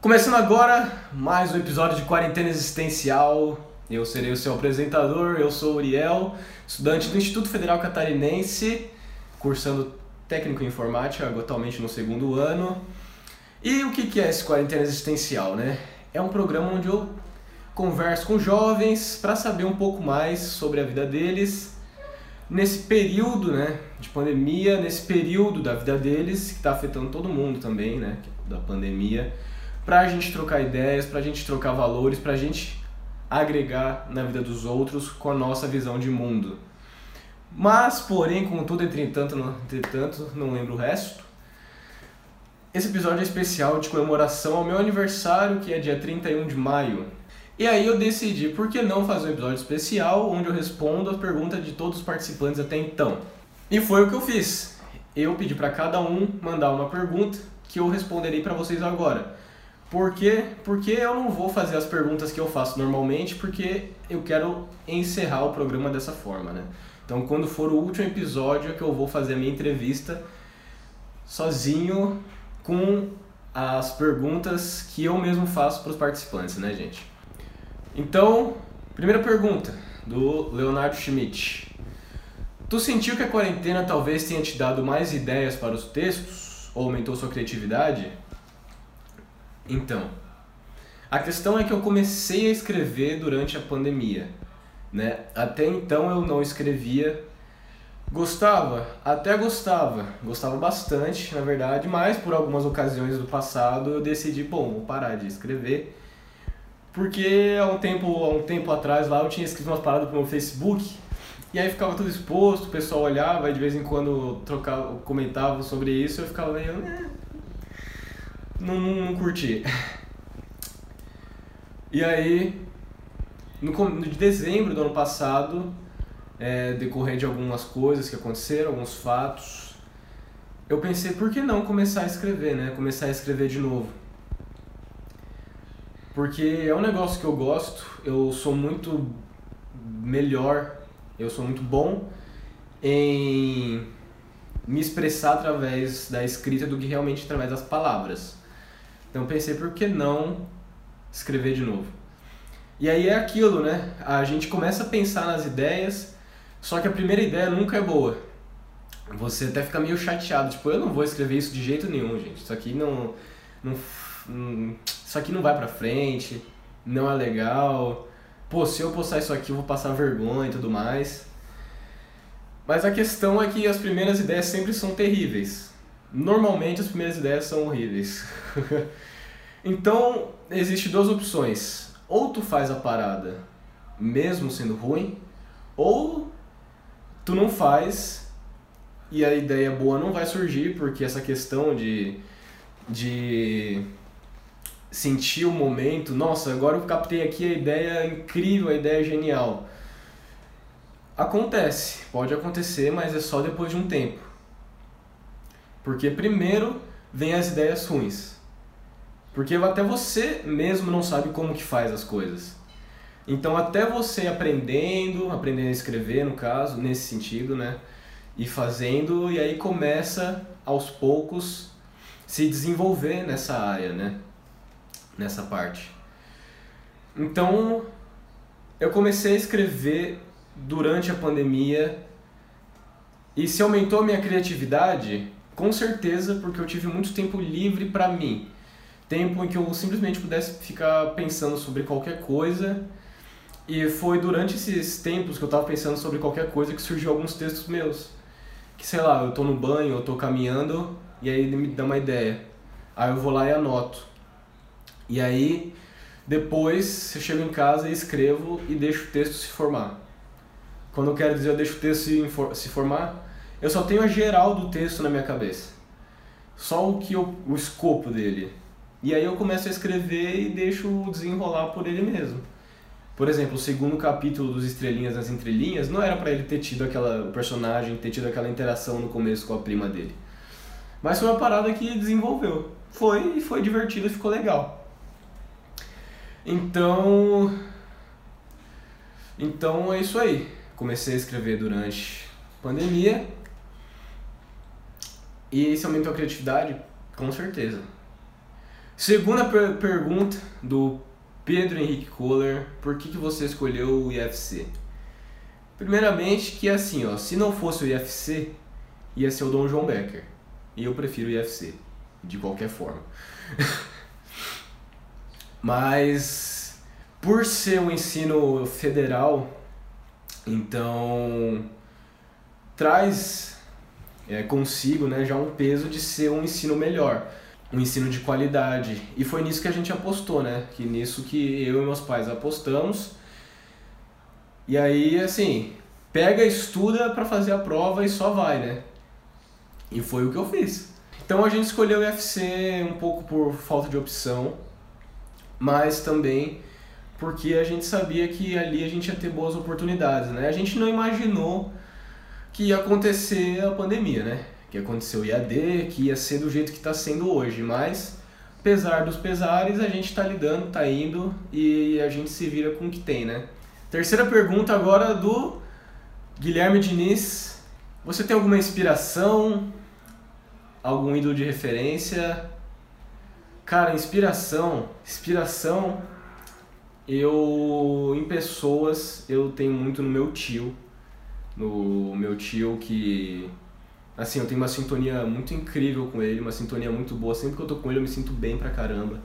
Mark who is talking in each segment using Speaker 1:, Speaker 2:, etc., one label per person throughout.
Speaker 1: Começando agora mais um episódio de Quarentena Existencial. Eu serei o seu apresentador, eu sou Uriel, estudante do Instituto Federal Catarinense, cursando técnico em informática, atualmente no segundo ano. E o que é esse Quarentena Existencial, né? É um programa onde eu converso com jovens para saber um pouco mais sobre a vida deles nesse período né, de pandemia, nesse período da vida deles, que está afetando todo mundo também, né, da pandemia, para a gente trocar ideias, para a gente trocar valores, para a gente agregar na vida dos outros com a nossa visão de mundo. Mas, porém, contudo, entretanto, não, entretanto, não lembro o resto, esse episódio é especial de comemoração ao meu aniversário, que é dia 31 de maio. E aí eu decidi, por que não fazer um episódio especial onde eu respondo a pergunta de todos os participantes até então. E foi o que eu fiz. Eu pedi para cada um mandar uma pergunta que eu responderei para vocês agora. Por quê? Porque eu não vou fazer as perguntas que eu faço normalmente, porque eu quero encerrar o programa dessa forma, né? Então, quando for o último episódio, é que eu vou fazer a minha entrevista sozinho com as perguntas que eu mesmo faço para os participantes, né, gente? Então, primeira pergunta do Leonardo Schmidt. Tu sentiu que a quarentena talvez tenha te dado mais ideias para os textos ou aumentou sua criatividade? Então, a questão é que eu comecei a escrever durante a pandemia, né? Até então eu não escrevia. Gostava, até gostava, gostava bastante, na verdade, mas por algumas ocasiões do passado eu decidi, bom, vou parar de escrever porque há um tempo, há um tempo atrás lá eu tinha escrito umas paradas pro meu Facebook e aí ficava tudo exposto, o pessoal olhava e de vez em quando trocava, comentava sobre isso, eu ficava meio. Eh, não, não, não curti. E aí, no, no de dezembro do ano passado, é, decorrer de algumas coisas que aconteceram, alguns fatos, eu pensei, por que não começar a escrever, né? Começar a escrever de novo. Porque é um negócio que eu gosto, eu sou muito melhor, eu sou muito bom em me expressar através da escrita do que realmente através das palavras. Então pensei, por que não escrever de novo? E aí é aquilo, né? A gente começa a pensar nas ideias, só que a primeira ideia nunca é boa. Você até fica meio chateado, tipo, eu não vou escrever isso de jeito nenhum, gente. Isso aqui não, não isso aqui não vai pra frente, não é legal. Pô, se eu postar isso aqui eu vou passar vergonha e tudo mais. Mas a questão é que as primeiras ideias sempre são terríveis. Normalmente as primeiras ideias são horríveis. então, existe duas opções. Ou tu faz a parada mesmo sendo ruim, ou tu não faz e a ideia boa não vai surgir, porque essa questão de de sentir o momento, nossa, agora eu captei aqui a ideia incrível, a ideia genial. Acontece, pode acontecer, mas é só depois de um tempo. Porque primeiro vem as ideias ruins. Porque até você mesmo não sabe como que faz as coisas. Então até você aprendendo, aprendendo a escrever no caso, nesse sentido, né? E fazendo, e aí começa aos poucos se desenvolver nessa área, né? nessa parte. Então, eu comecei a escrever durante a pandemia e se aumentou a minha criatividade, com certeza, porque eu tive muito tempo livre para mim. Tempo em que eu simplesmente pudesse ficar pensando sobre qualquer coisa. E foi durante esses tempos que eu tava pensando sobre qualquer coisa que surgiu alguns textos meus. Que sei lá, eu tô no banho, eu tô caminhando e aí me dá uma ideia. Aí eu vou lá e anoto. E aí, depois eu chego em casa e escrevo e deixo o texto se formar. Quando eu quero dizer eu deixo o texto se formar, eu só tenho a geral do texto na minha cabeça. Só o que eu, o escopo dele. E aí eu começo a escrever e deixo desenrolar por ele mesmo. Por exemplo, o segundo capítulo dos Estrelinhas nas Entrelinhas não era para ele ter tido aquela personagem, ter tido aquela interação no começo com a prima dele. Mas foi uma parada que desenvolveu. Foi e foi divertido e ficou legal. Então. Então é isso aí. Comecei a escrever durante a pandemia. E isso aumentou a criatividade? Com certeza. Segunda per pergunta do Pedro Henrique Kohler, por que, que você escolheu o IFC? Primeiramente que assim, ó, se não fosse o IFC, ia ser o Dom João Becker. E eu prefiro o IFC, de qualquer forma. Mas por ser um ensino federal, então traz é, consigo né, já um peso de ser um ensino melhor, um ensino de qualidade. E foi nisso que a gente apostou, né? Que nisso que eu e meus pais apostamos. E aí, assim, pega, estuda para fazer a prova e só vai, né? E foi o que eu fiz. Então a gente escolheu o UFC um pouco por falta de opção, mas também porque a gente sabia que ali a gente ia ter boas oportunidades, né? A gente não imaginou que ia acontecer a pandemia, né? Que aconteceu o IAD, que ia ser do jeito que está sendo hoje, mas apesar dos pesares, a gente está lidando, está indo e a gente se vira com o que tem, né? Terceira pergunta agora do Guilherme Diniz. Você tem alguma inspiração? Algum ídolo de referência? Cara, inspiração, inspiração eu em pessoas eu tenho muito no meu tio, no meu tio que assim, eu tenho uma sintonia muito incrível com ele, uma sintonia muito boa. Sempre que eu tô com ele eu me sinto bem pra caramba.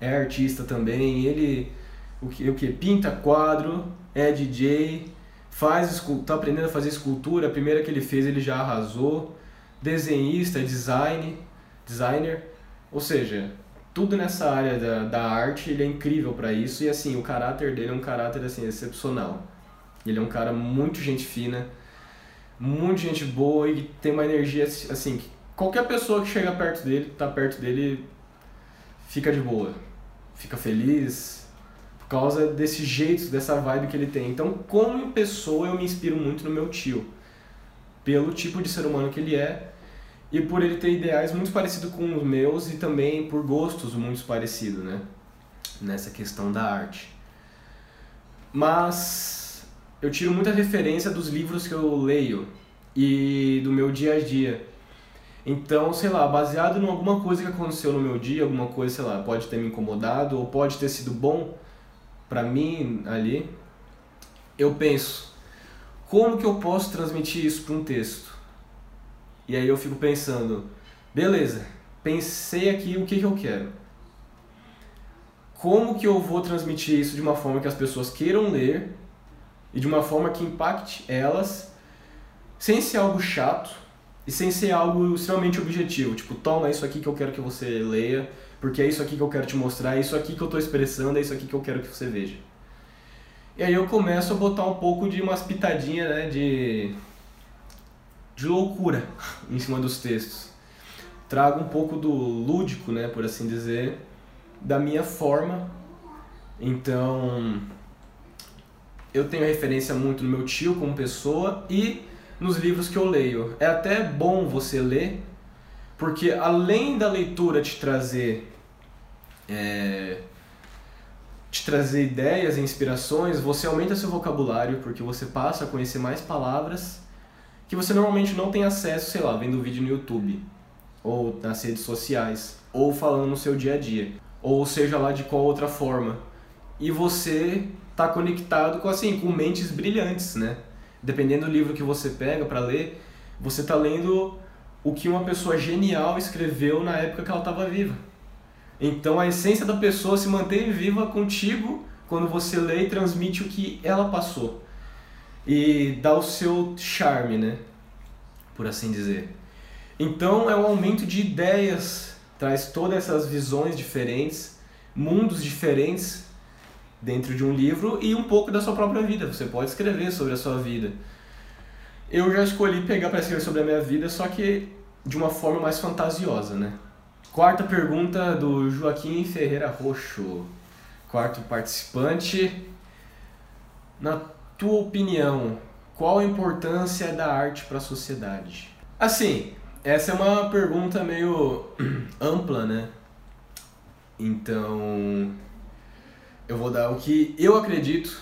Speaker 1: É artista também, ele o que, o que pinta quadro, é DJ, faz tá aprendendo a fazer escultura, a primeira que ele fez ele já arrasou. Desenhista, design, designer, ou seja, tudo nessa área da, da arte, ele é incrível para isso e assim, o caráter dele é um caráter assim excepcional. Ele é um cara muito gente fina, muito gente boa e tem uma energia assim, que qualquer pessoa que chega perto dele, tá perto dele, fica de boa, fica feliz por causa desse jeito, dessa vibe que ele tem. Então, como pessoa, eu me inspiro muito no meu tio, pelo tipo de ser humano que ele é e por ele ter ideais muito parecidos com os meus e também por gostos muito parecidos, né? Nessa questão da arte. Mas eu tiro muita referência dos livros que eu leio e do meu dia a dia. Então, sei lá, baseado em alguma coisa que aconteceu no meu dia, alguma coisa, sei lá, pode ter me incomodado ou pode ter sido bom para mim ali, eu penso, como que eu posso transmitir isso para um texto? E aí eu fico pensando, beleza, pensei aqui o que, que eu quero. Como que eu vou transmitir isso de uma forma que as pessoas queiram ler e de uma forma que impacte elas, sem ser algo chato e sem ser algo extremamente objetivo. Tipo, toma isso aqui que eu quero que você leia, porque é isso aqui que eu quero te mostrar, é isso aqui que eu estou expressando, é isso aqui que eu quero que você veja. E aí eu começo a botar um pouco de umas pitadinhas, né, de de loucura em cima dos textos. Trago um pouco do lúdico, né, por assim dizer, da minha forma. Então, eu tenho referência muito no meu tio como pessoa e nos livros que eu leio. É até bom você ler, porque além da leitura te trazer é, te trazer ideias e inspirações, você aumenta seu vocabulário, porque você passa a conhecer mais palavras que você normalmente não tem acesso, sei lá, vendo vídeo no YouTube, ou nas redes sociais, ou falando no seu dia a dia, ou seja lá de qual outra forma. E você tá conectado com assim, com mentes brilhantes, né? Dependendo do livro que você pega para ler, você tá lendo o que uma pessoa genial escreveu na época que ela estava viva. Então a essência da pessoa se mantém viva contigo quando você lê e transmite o que ela passou e dá o seu charme, né? Por assim dizer. Então é um aumento de ideias, traz todas essas visões diferentes, mundos diferentes dentro de um livro e um pouco da sua própria vida. Você pode escrever sobre a sua vida. Eu já escolhi pegar para escrever sobre a minha vida, só que de uma forma mais fantasiosa, né? Quarta pergunta do Joaquim Ferreira Roxo. Quarto participante. Na tua opinião, qual a importância da arte para a sociedade? Assim, essa é uma pergunta meio ampla, né? Então, eu vou dar o que eu acredito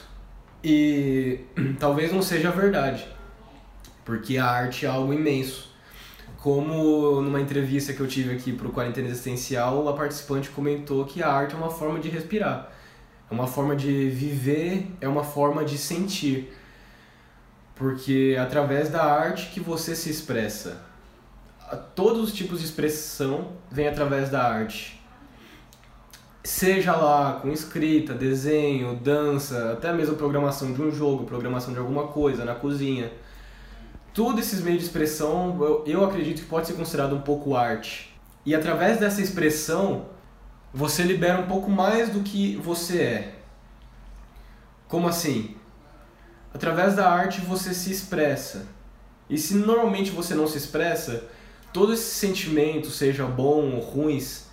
Speaker 1: e talvez não seja verdade, porque a arte é algo imenso. Como numa entrevista que eu tive aqui para o Quarentena Existencial, a participante comentou que a arte é uma forma de respirar, é uma forma de viver, é uma forma de sentir. Porque é através da arte que você se expressa. Todos os tipos de expressão vêm através da arte. Seja lá com escrita, desenho, dança, até mesmo programação de um jogo, programação de alguma coisa na cozinha tudo esses meios de expressão eu, eu acredito que pode ser considerado um pouco arte. E através dessa expressão, você libera um pouco mais do que você é. Como assim? Através da arte você se expressa. E se normalmente você não se expressa, todos esses sentimentos, seja bom ou ruins,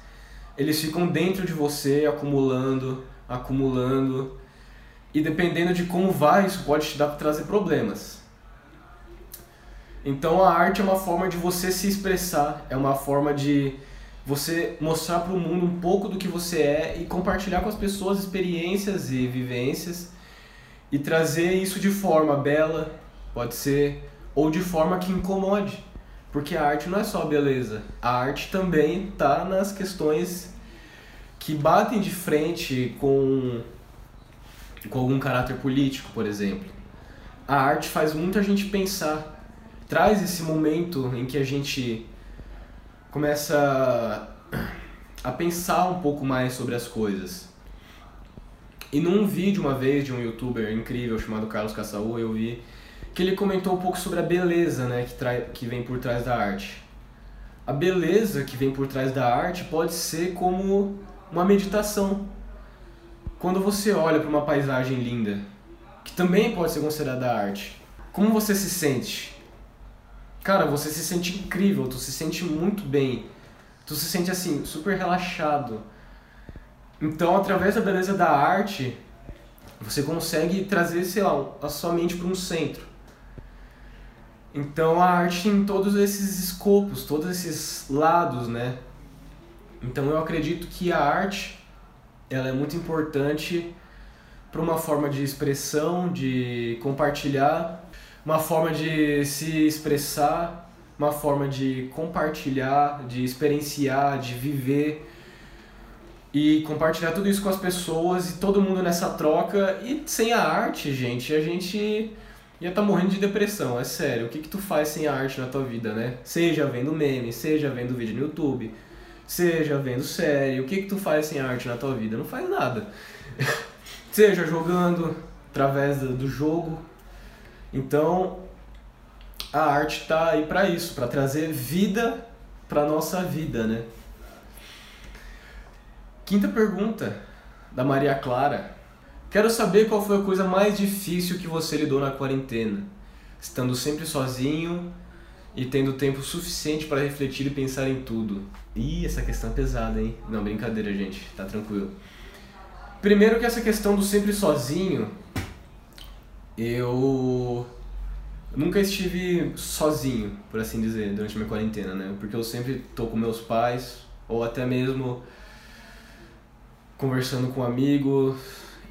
Speaker 1: eles ficam dentro de você, acumulando, acumulando. E dependendo de como vai, isso pode te dar trazer problemas. Então a arte é uma forma de você se expressar, é uma forma de você mostrar para o mundo um pouco do que você é e compartilhar com as pessoas experiências e vivências e trazer isso de forma bela, pode ser, ou de forma que incomode. Porque a arte não é só beleza, a arte também está nas questões que batem de frente com, com algum caráter político, por exemplo. A arte faz muita gente pensar traz esse momento em que a gente começa a pensar um pouco mais sobre as coisas. E num vídeo uma vez de um youtuber incrível chamado Carlos Caçaú, eu vi que ele comentou um pouco sobre a beleza né, que, trai, que vem por trás da arte. A beleza que vem por trás da arte pode ser como uma meditação. Quando você olha para uma paisagem linda, que também pode ser considerada arte, como você se sente? cara, você se sente incrível, tu se sente muito bem, tu se sente assim, super relaxado. Então, através da beleza da arte, você consegue trazer, sei lá, a sua mente para um centro. Então, a arte tem todos esses escopos, todos esses lados, né? Então, eu acredito que a arte ela é muito importante para uma forma de expressão, de compartilhar uma forma de se expressar, uma forma de compartilhar, de experienciar, de viver e compartilhar tudo isso com as pessoas e todo mundo nessa troca. E sem a arte, gente, a gente ia tá morrendo de depressão, é sério. O que, que tu faz sem arte na tua vida, né? Seja vendo meme, seja vendo vídeo no YouTube, seja vendo série. O que, que tu faz sem arte na tua vida? Não faz nada. seja jogando através do jogo, então, a arte está aí para isso, para trazer vida para nossa vida, né? Quinta pergunta da Maria Clara. Quero saber qual foi a coisa mais difícil que você lidou na quarentena, estando sempre sozinho e tendo tempo suficiente para refletir e pensar em tudo. Ih, essa questão é pesada, hein? Não, brincadeira, gente, tá tranquilo. Primeiro que essa questão do sempre sozinho eu nunca estive sozinho, por assim dizer, durante minha quarentena, né? Porque eu sempre tô com meus pais, ou até mesmo conversando com amigos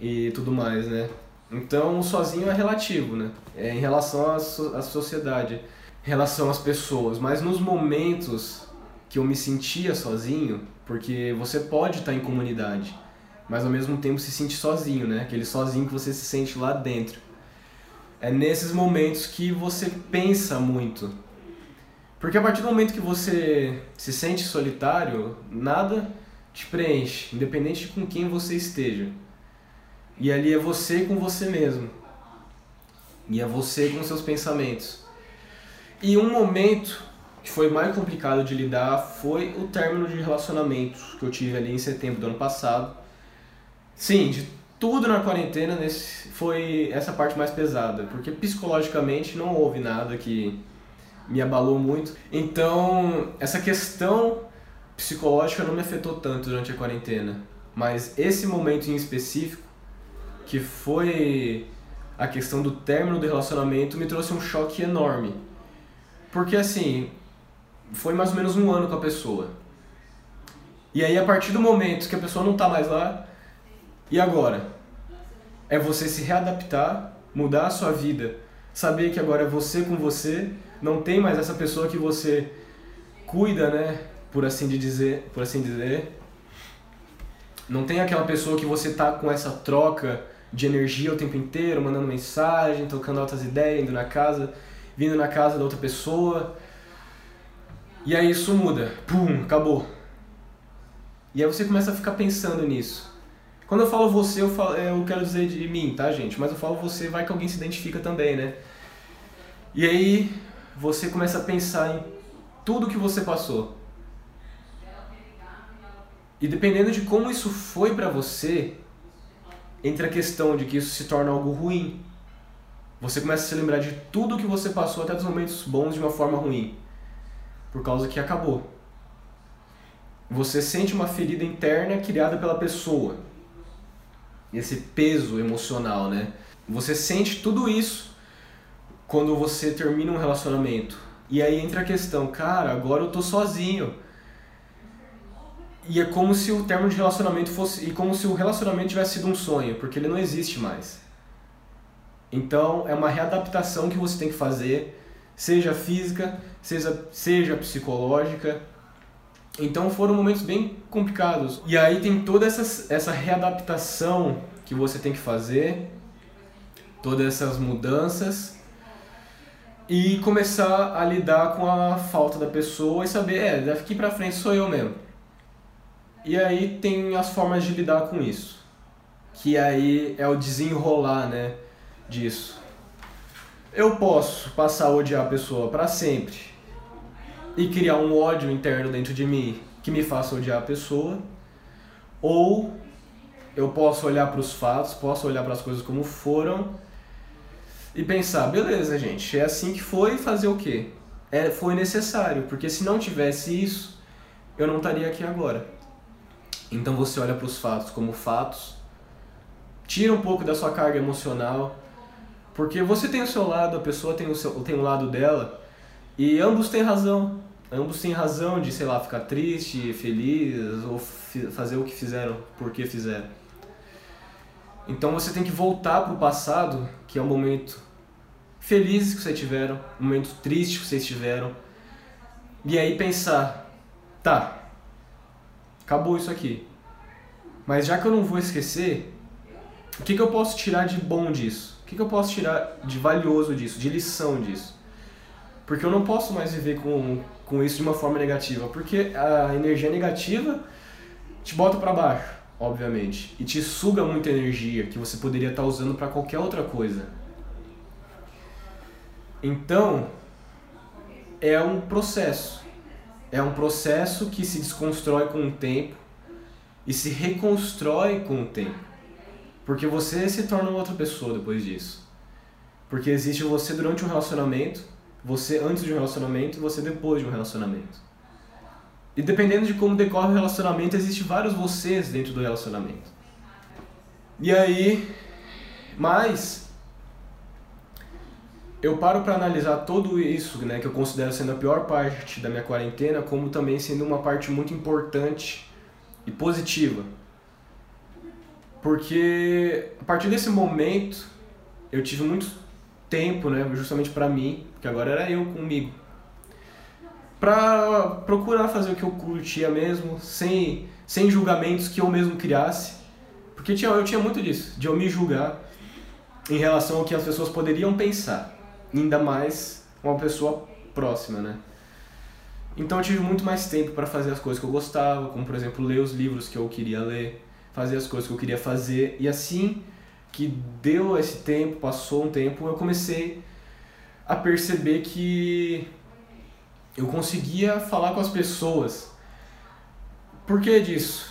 Speaker 1: e tudo mais, né? Então, sozinho é relativo, né? É em relação à, so à sociedade, em relação às pessoas. Mas nos momentos que eu me sentia sozinho, porque você pode estar em comunidade, mas ao mesmo tempo se sente sozinho, né? Aquele sozinho que você se sente lá dentro é nesses momentos que você pensa muito. Porque a partir do momento que você se sente solitário, nada te preenche, independente de com quem você esteja. E ali é você com você mesmo. E é você com seus pensamentos. E um momento que foi mais complicado de lidar foi o término de relacionamento que eu tive ali em setembro do ano passado. Sim, de tudo na quarentena nesse, foi essa parte mais pesada, porque psicologicamente não houve nada que me abalou muito. Então, essa questão psicológica não me afetou tanto durante a quarentena, mas esse momento em específico, que foi a questão do término do relacionamento, me trouxe um choque enorme. Porque assim, foi mais ou menos um ano com a pessoa. E aí, a partir do momento que a pessoa não tá mais lá, e agora? É você se readaptar, mudar a sua vida, saber que agora é você com você, não tem mais essa pessoa que você cuida, né? Por assim dizer, por assim dizer. Não tem aquela pessoa que você tá com essa troca de energia o tempo inteiro, mandando mensagem, trocando altas ideias, indo na casa, vindo na casa da outra pessoa. E aí isso muda. Pum, acabou. E aí você começa a ficar pensando nisso. Quando eu falo você, eu, falo, eu quero dizer de mim, tá, gente? Mas eu falo você, vai que alguém se identifica também, né? E aí você começa a pensar em tudo que você passou. E dependendo de como isso foi para você, entre a questão de que isso se torna algo ruim, você começa a se lembrar de tudo que você passou até dos momentos bons de uma forma ruim, por causa que acabou. Você sente uma ferida interna criada pela pessoa. Esse peso emocional, né? Você sente tudo isso quando você termina um relacionamento. E aí entra a questão, cara, agora eu tô sozinho. E é como se o termo de relacionamento fosse. E como se o relacionamento tivesse sido um sonho, porque ele não existe mais. Então é uma readaptação que você tem que fazer, seja física, seja, seja psicológica. Então foram momentos bem complicados. E aí tem toda essa, essa readaptação que você tem que fazer, todas essas mudanças e começar a lidar com a falta da pessoa e saber, é, daqui pra frente sou eu mesmo. E aí tem as formas de lidar com isso, que aí é o desenrolar, né, disso. Eu posso passar a odiar a pessoa para sempre e criar um ódio interno dentro de mim que me faça odiar a pessoa, ou eu posso olhar para os fatos, posso olhar para as coisas como foram e pensar, beleza, gente, é assim que foi, fazer o quê? É, foi necessário, porque se não tivesse isso, eu não estaria aqui agora. Então você olha para os fatos como fatos, tira um pouco da sua carga emocional, porque você tem o seu lado, a pessoa tem o, seu, tem o lado dela, e ambos têm razão. Ambos têm razão de, sei lá, ficar triste, feliz, ou fazer o que fizeram, porque fizeram. Então você tem que voltar para o passado, que é um momento feliz que vocês tiveram, um momento triste que vocês tiveram, e aí pensar, tá, acabou isso aqui. Mas já que eu não vou esquecer, o que, que eu posso tirar de bom disso? O que, que eu posso tirar de valioso disso, de lição disso? Porque eu não posso mais viver com, com isso de uma forma negativa, porque a energia negativa te bota para baixo obviamente, e te suga muita energia que você poderia estar usando para qualquer outra coisa. Então, é um processo. É um processo que se desconstrói com o tempo e se reconstrói com o tempo. Porque você se torna outra pessoa depois disso. Porque existe você durante um relacionamento, você antes de um relacionamento e você depois de um relacionamento. E dependendo de como decorre o relacionamento, existe vários vocês dentro do relacionamento. E aí, mas eu paro para analisar tudo isso, né, que eu considero sendo a pior parte da minha quarentena, como também sendo uma parte muito importante e positiva. Porque a partir desse momento eu tive muito tempo, né, justamente para mim, que agora era eu comigo para procurar fazer o que eu curtia mesmo, sem, sem julgamentos que eu mesmo criasse. Porque tinha, eu tinha muito disso, de eu me julgar em relação ao que as pessoas poderiam pensar. Ainda mais uma pessoa próxima, né? Então eu tive muito mais tempo para fazer as coisas que eu gostava, como por exemplo ler os livros que eu queria ler, fazer as coisas que eu queria fazer. E assim que deu esse tempo, passou um tempo, eu comecei a perceber que eu conseguia falar com as pessoas. Por que disso?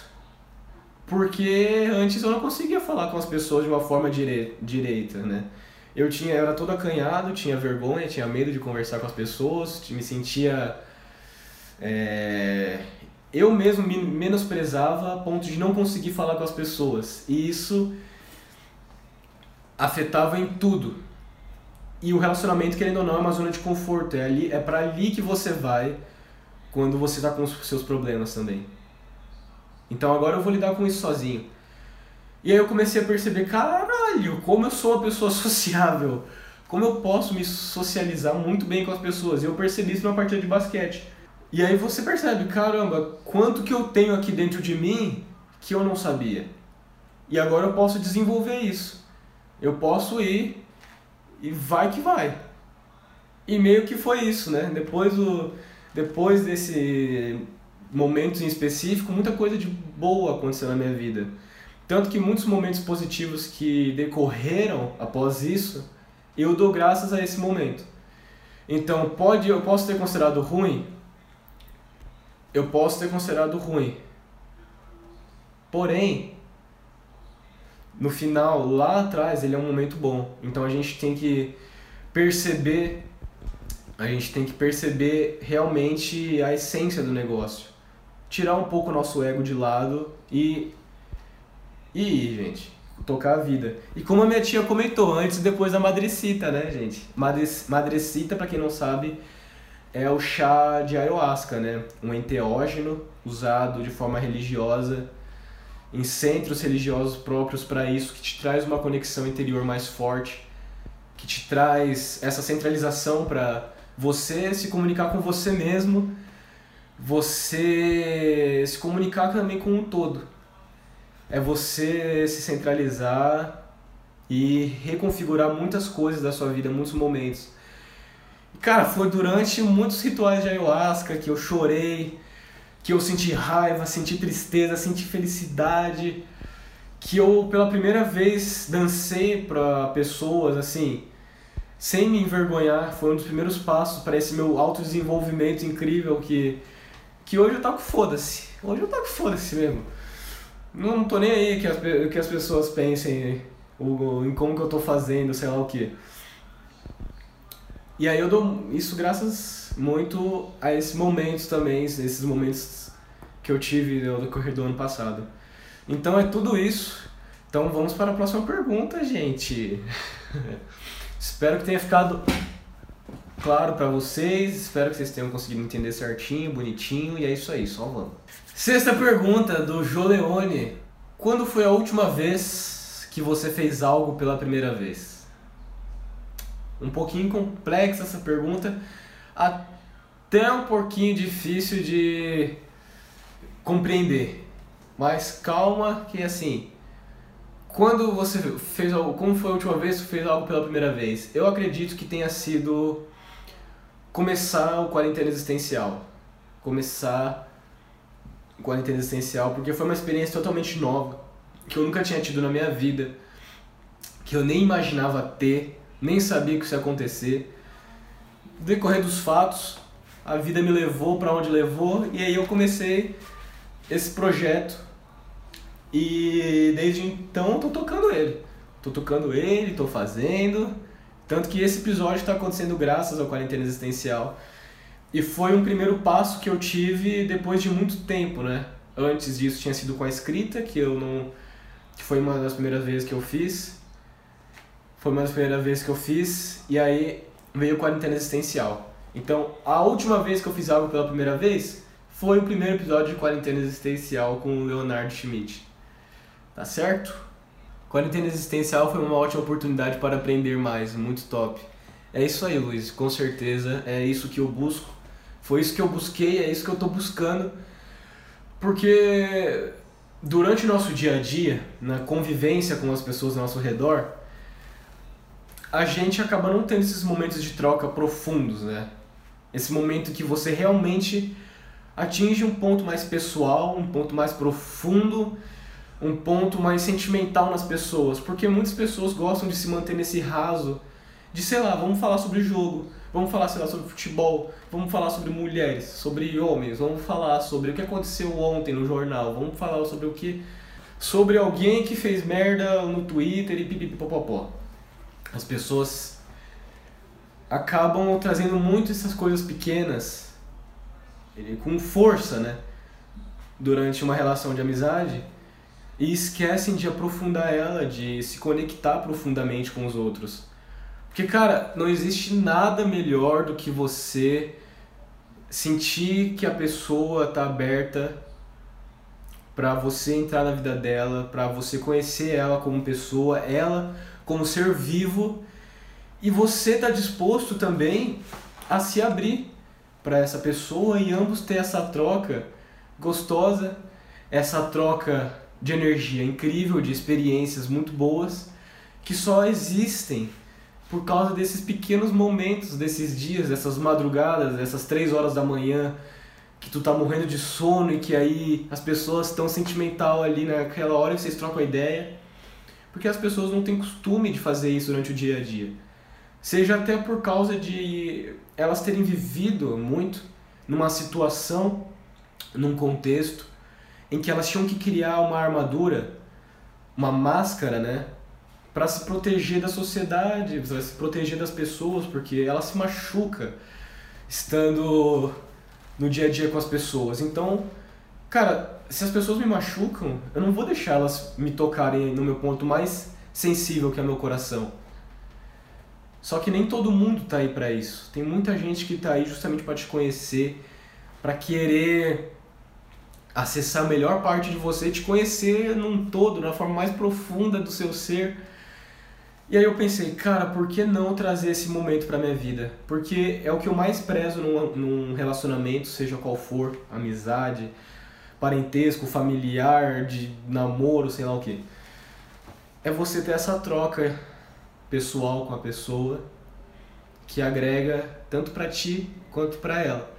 Speaker 1: Porque antes eu não conseguia falar com as pessoas de uma forma dire direita, né? Eu tinha, eu era todo acanhado, tinha vergonha, tinha medo de conversar com as pessoas, me sentia é, eu mesmo me menosprezava a ponto de não conseguir falar com as pessoas. E isso afetava em tudo. E o relacionamento, querendo ou não, é uma zona de conforto. É, ali, é para ali que você vai quando você tá com os seus problemas também. Então agora eu vou lidar com isso sozinho. E aí eu comecei a perceber, caralho, como eu sou uma pessoa sociável. Como eu posso me socializar muito bem com as pessoas. E eu percebi isso numa partida de basquete. E aí você percebe, caramba, quanto que eu tenho aqui dentro de mim que eu não sabia. E agora eu posso desenvolver isso. Eu posso ir e vai que vai. E meio que foi isso, né? Depois, do, depois desse momento em específico, muita coisa de boa aconteceu na minha vida. Tanto que muitos momentos positivos que decorreram após isso, eu dou graças a esse momento. Então, pode, eu posso ter considerado ruim? Eu posso ter considerado ruim. Porém, no final, lá atrás, ele é um momento bom. Então a gente tem que perceber, a gente tem que perceber realmente a essência do negócio. Tirar um pouco o nosso ego de lado e, e gente. Tocar a vida. E como a minha tia comentou, antes e depois da madrecita, né, gente? Madrecita, para quem não sabe, é o chá de ayahuasca, né? Um enteógeno usado de forma religiosa em centros religiosos próprios para isso, que te traz uma conexão interior mais forte, que te traz essa centralização para você se comunicar com você mesmo, você se comunicar também com o todo. É você se centralizar e reconfigurar muitas coisas da sua vida, muitos momentos. Cara, foi durante muitos rituais de ayahuasca que eu chorei, que eu senti raiva, senti tristeza, senti felicidade, que eu pela primeira vez dancei para pessoas assim, sem me envergonhar, foi um dos primeiros passos para esse meu autodesenvolvimento incrível que que hoje eu tô com foda-se. Hoje eu tô com foda-se mesmo. Não, tô nem aí que as, que as pessoas pensem o, em como que eu tô fazendo, sei lá o que. E aí eu dou isso graças muito a esses momentos também, esses momentos que eu tive no decorrer do ano passado. Então é tudo isso. Então vamos para a próxima pergunta, gente. espero que tenha ficado claro para vocês, espero que vocês tenham conseguido entender certinho, bonitinho, e é isso aí, só vamos. Sexta pergunta do Joleone. Quando foi a última vez que você fez algo pela primeira vez? um pouquinho complexa essa pergunta, até um pouquinho difícil de compreender. Mas calma que assim, quando você fez algo, como foi a última vez que fez algo pela primeira vez? Eu acredito que tenha sido começar o quarentena existencial. Começar o quarentena existencial, porque foi uma experiência totalmente nova, que eu nunca tinha tido na minha vida, que eu nem imaginava ter nem sabia que isso ia acontecer. No decorrer dos fatos, a vida me levou para onde levou e aí eu comecei esse projeto e desde então tô tocando ele. Tô tocando ele, tô fazendo. Tanto que esse episódio está acontecendo graças ao Quarentena Existencial. E foi um primeiro passo que eu tive depois de muito tempo, né? Antes disso tinha sido com a escrita, que eu não que foi uma das primeiras vezes que eu fiz. Foi uma das primeiras vezes que eu fiz, e aí veio quarentena existencial. Então, a última vez que eu fiz algo pela primeira vez foi o primeiro episódio de Quarentena Existencial com o Leonardo Schmidt. Tá certo? Quarentena Existencial foi uma ótima oportunidade para aprender mais, muito top. É isso aí, Luiz, com certeza é isso que eu busco. Foi isso que eu busquei, é isso que eu estou buscando. Porque durante o nosso dia a dia, na convivência com as pessoas ao nosso redor, a gente acaba não tendo esses momentos de troca profundos, né? Esse momento que você realmente atinge um ponto mais pessoal, um ponto mais profundo, um ponto mais sentimental nas pessoas, porque muitas pessoas gostam de se manter nesse raso de, sei lá, vamos falar sobre jogo, vamos falar, sei lá, sobre futebol, vamos falar sobre mulheres, sobre homens, vamos falar sobre o que aconteceu ontem no jornal, vamos falar sobre o que sobre alguém que fez merda no Twitter e pipipipopopó as pessoas acabam trazendo muito essas coisas pequenas com força, né? Durante uma relação de amizade e esquecem de aprofundar ela, de se conectar profundamente com os outros. Porque, cara, não existe nada melhor do que você sentir que a pessoa tá aberta para você entrar na vida dela, para você conhecer ela como pessoa, ela como ser vivo, e você está disposto também a se abrir para essa pessoa e ambos ter essa troca gostosa, essa troca de energia incrível, de experiências muito boas que só existem por causa desses pequenos momentos, desses dias, dessas madrugadas, dessas três horas da manhã que tu tá morrendo de sono e que aí as pessoas estão sentimental ali naquela hora e vocês trocam a ideia. Porque as pessoas não têm costume de fazer isso durante o dia a dia. Seja até por causa de elas terem vivido muito numa situação, num contexto em que elas tinham que criar uma armadura, uma máscara, né, para se proteger da sociedade, para se proteger das pessoas, porque ela se machuca estando no dia a dia com as pessoas. Então, cara, se as pessoas me machucam, eu não vou deixar elas me tocarem no meu ponto mais sensível, que é meu coração. Só que nem todo mundo tá aí para isso. Tem muita gente que tá aí justamente para te conhecer, para querer acessar a melhor parte de você, te conhecer num todo, na forma mais profunda do seu ser. E aí eu pensei, cara, por que não trazer esse momento para minha vida? Porque é o que eu mais prezo num, num relacionamento, seja qual for, amizade, parentesco, familiar, de namoro, sei lá o que. É você ter essa troca pessoal com a pessoa que agrega tanto para ti quanto para ela.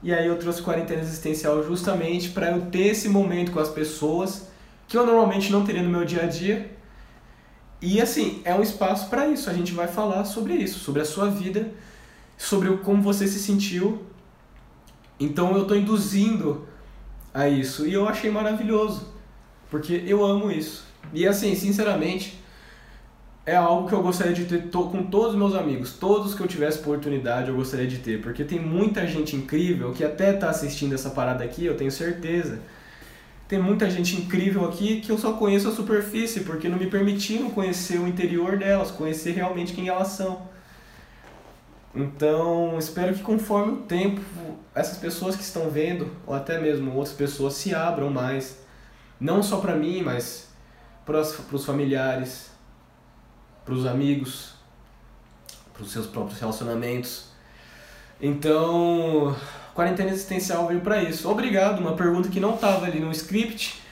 Speaker 1: E aí eu trouxe quarentena existencial justamente para eu ter esse momento com as pessoas que eu normalmente não teria no meu dia a dia. E assim, é um espaço para isso. A gente vai falar sobre isso, sobre a sua vida, sobre como você se sentiu. Então eu estou induzindo a isso e eu achei maravilhoso, porque eu amo isso. E assim, sinceramente, é algo que eu gostaria de ter com todos os meus amigos. Todos que eu tivesse oportunidade eu gostaria de ter. Porque tem muita gente incrível que até está assistindo essa parada aqui, eu tenho certeza. Tem muita gente incrível aqui que eu só conheço a superfície, porque não me permitiram conhecer o interior delas, conhecer realmente quem elas são. Então, espero que conforme o tempo, essas pessoas que estão vendo, ou até mesmo outras pessoas, se abram mais. Não só para mim, mas para os familiares, para os amigos, para os seus próprios relacionamentos. Então, quarentena existencial veio para isso. Obrigado, uma pergunta que não estava ali no script,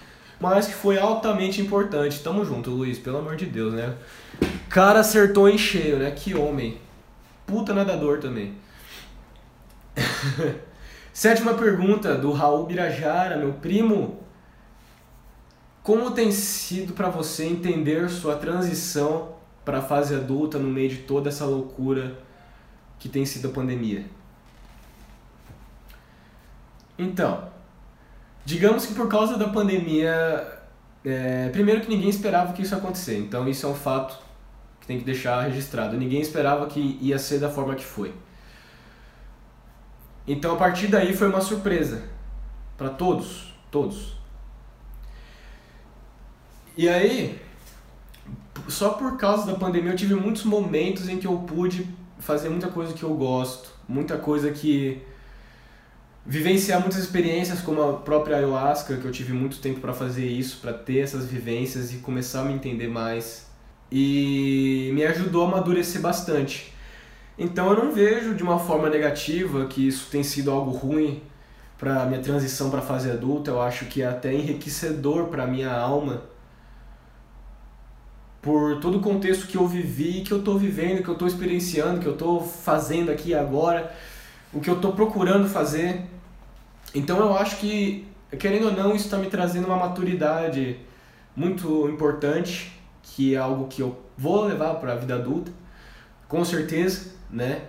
Speaker 1: mas que foi altamente importante. Tamo junto, Luiz, pelo amor de Deus, né? Cara acertou em cheio, né? Que homem. Puta nadador também. Sétima pergunta do Raul Birajara, meu primo. Como tem sido para você entender sua transição para a fase adulta no meio de toda essa loucura que tem sido a pandemia? Então, digamos que por causa da pandemia, é, primeiro que ninguém esperava que isso ia acontecer, então isso é um fato que tem que deixar registrado. Ninguém esperava que ia ser da forma que foi. Então a partir daí foi uma surpresa para todos, todos. E aí, só por causa da pandemia eu tive muitos momentos em que eu pude fazer muita coisa que eu gosto, muita coisa que vivenciar muitas experiências como a própria ayahuasca, que eu tive muito tempo para fazer isso, para ter essas vivências e começar a me entender mais. E me ajudou a amadurecer bastante. Então eu não vejo de uma forma negativa que isso tem sido algo ruim para minha transição para a fase adulta. Eu acho que é até enriquecedor para minha alma por todo o contexto que eu vivi, que eu estou vivendo, que eu estou experienciando, que eu estou fazendo aqui agora, o que eu estou procurando fazer. Então eu acho que, querendo ou não, isso está me trazendo uma maturidade muito importante, que é algo que eu vou levar para a vida adulta, com certeza, né?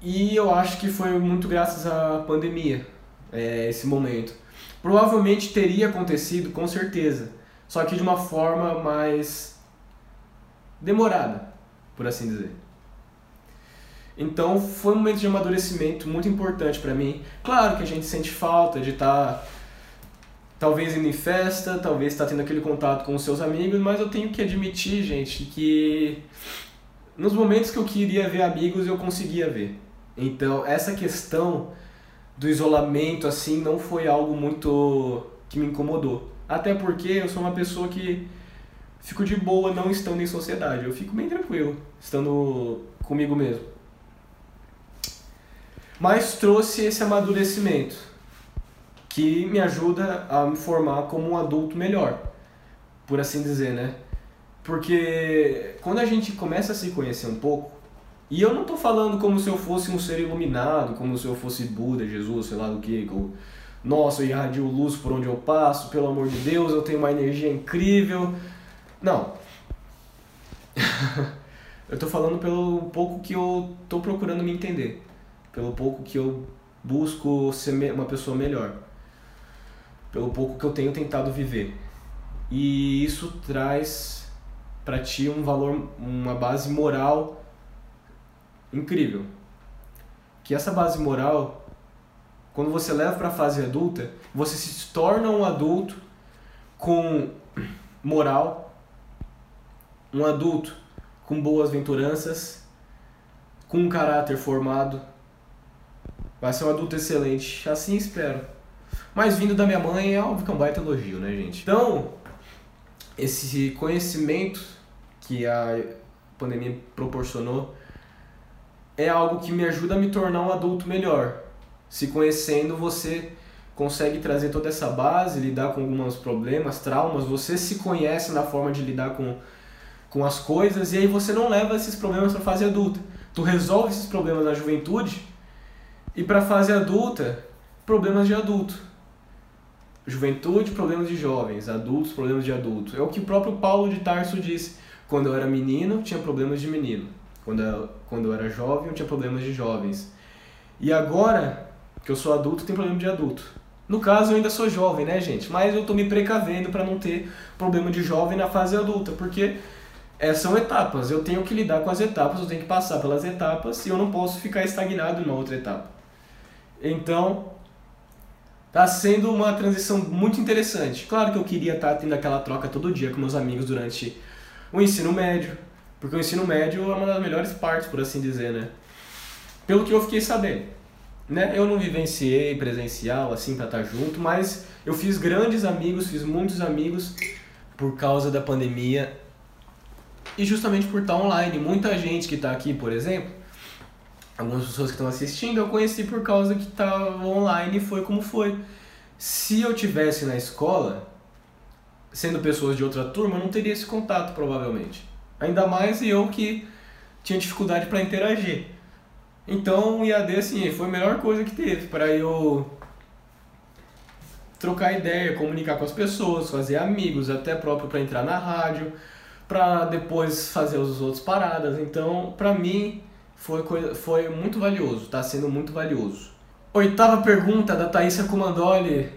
Speaker 1: E eu acho que foi muito graças à pandemia, é, esse momento. Provavelmente teria acontecido, com certeza só que de uma forma mais demorada, por assim dizer. Então foi um momento de amadurecimento muito importante para mim. Claro que a gente sente falta de estar tá, talvez indo em festa, talvez estar tá tendo aquele contato com os seus amigos, mas eu tenho que admitir, gente, que nos momentos que eu queria ver amigos eu conseguia ver. Então essa questão do isolamento assim não foi algo muito que me incomodou. Até porque eu sou uma pessoa que fico de boa não estando em sociedade. Eu fico bem tranquilo estando comigo mesmo. Mas trouxe esse amadurecimento que me ajuda a me formar como um adulto melhor, por assim dizer, né? Porque quando a gente começa a se conhecer um pouco, e eu não tô falando como se eu fosse um ser iluminado, como se eu fosse Buda, Jesus, sei lá do que, nossa, eu irradio luz por onde eu passo, pelo amor de Deus, eu tenho uma energia incrível. Não. eu tô falando pelo pouco que eu tô procurando me entender, pelo pouco que eu busco ser uma pessoa melhor, pelo pouco que eu tenho tentado viver. E isso traz para ti um valor, uma base moral incrível. Que essa base moral, quando você leva para a fase adulta, você se torna um adulto com moral, um adulto com boas venturanças, com um caráter formado. Vai ser um adulto excelente, assim espero. Mas vindo da minha mãe é óbvio que é um baita elogio, né, gente? Então, esse conhecimento que a pandemia proporcionou é algo que me ajuda a me tornar um adulto melhor. Se conhecendo, você consegue trazer toda essa base, lidar com alguns problemas, traumas, você se conhece na forma de lidar com, com as coisas e aí você não leva esses problemas para a fase adulta. Tu resolve esses problemas na juventude e para a fase adulta, problemas de adulto. Juventude, problemas de jovens, adultos, problemas de adulto. É o que o próprio Paulo de Tarso disse. Quando eu era menino, tinha problemas de menino. Quando eu, quando eu era jovem, eu tinha problemas de jovens. E agora que eu sou adulto, tem problema de adulto. No caso, eu ainda sou jovem, né, gente? Mas eu tô me precavendo para não ter problema de jovem na fase adulta, porque é, são etapas. Eu tenho que lidar com as etapas, eu tenho que passar pelas etapas e eu não posso ficar estagnado em uma outra etapa. Então, tá sendo uma transição muito interessante. Claro que eu queria estar tá tendo aquela troca todo dia com meus amigos durante o ensino médio, porque o ensino médio é uma das melhores partes, por assim dizer, né? Pelo que eu fiquei sabendo. Né? Eu não vivenciei presencial, assim, pra estar junto, mas eu fiz grandes amigos, fiz muitos amigos por causa da pandemia e justamente por estar online. Muita gente que está aqui, por exemplo, algumas pessoas que estão assistindo, eu conheci por causa que estava online e foi como foi. Se eu tivesse na escola, sendo pessoas de outra turma, eu não teria esse contato provavelmente. Ainda mais eu que tinha dificuldade para interagir. Então o IAD assim, foi a melhor coisa que teve para eu trocar ideia, comunicar com as pessoas, fazer amigos, até próprio para entrar na rádio, para depois fazer as outras paradas. Então, para mim foi foi muito valioso, está sendo muito valioso. Oitava pergunta da Thaisa Comandoli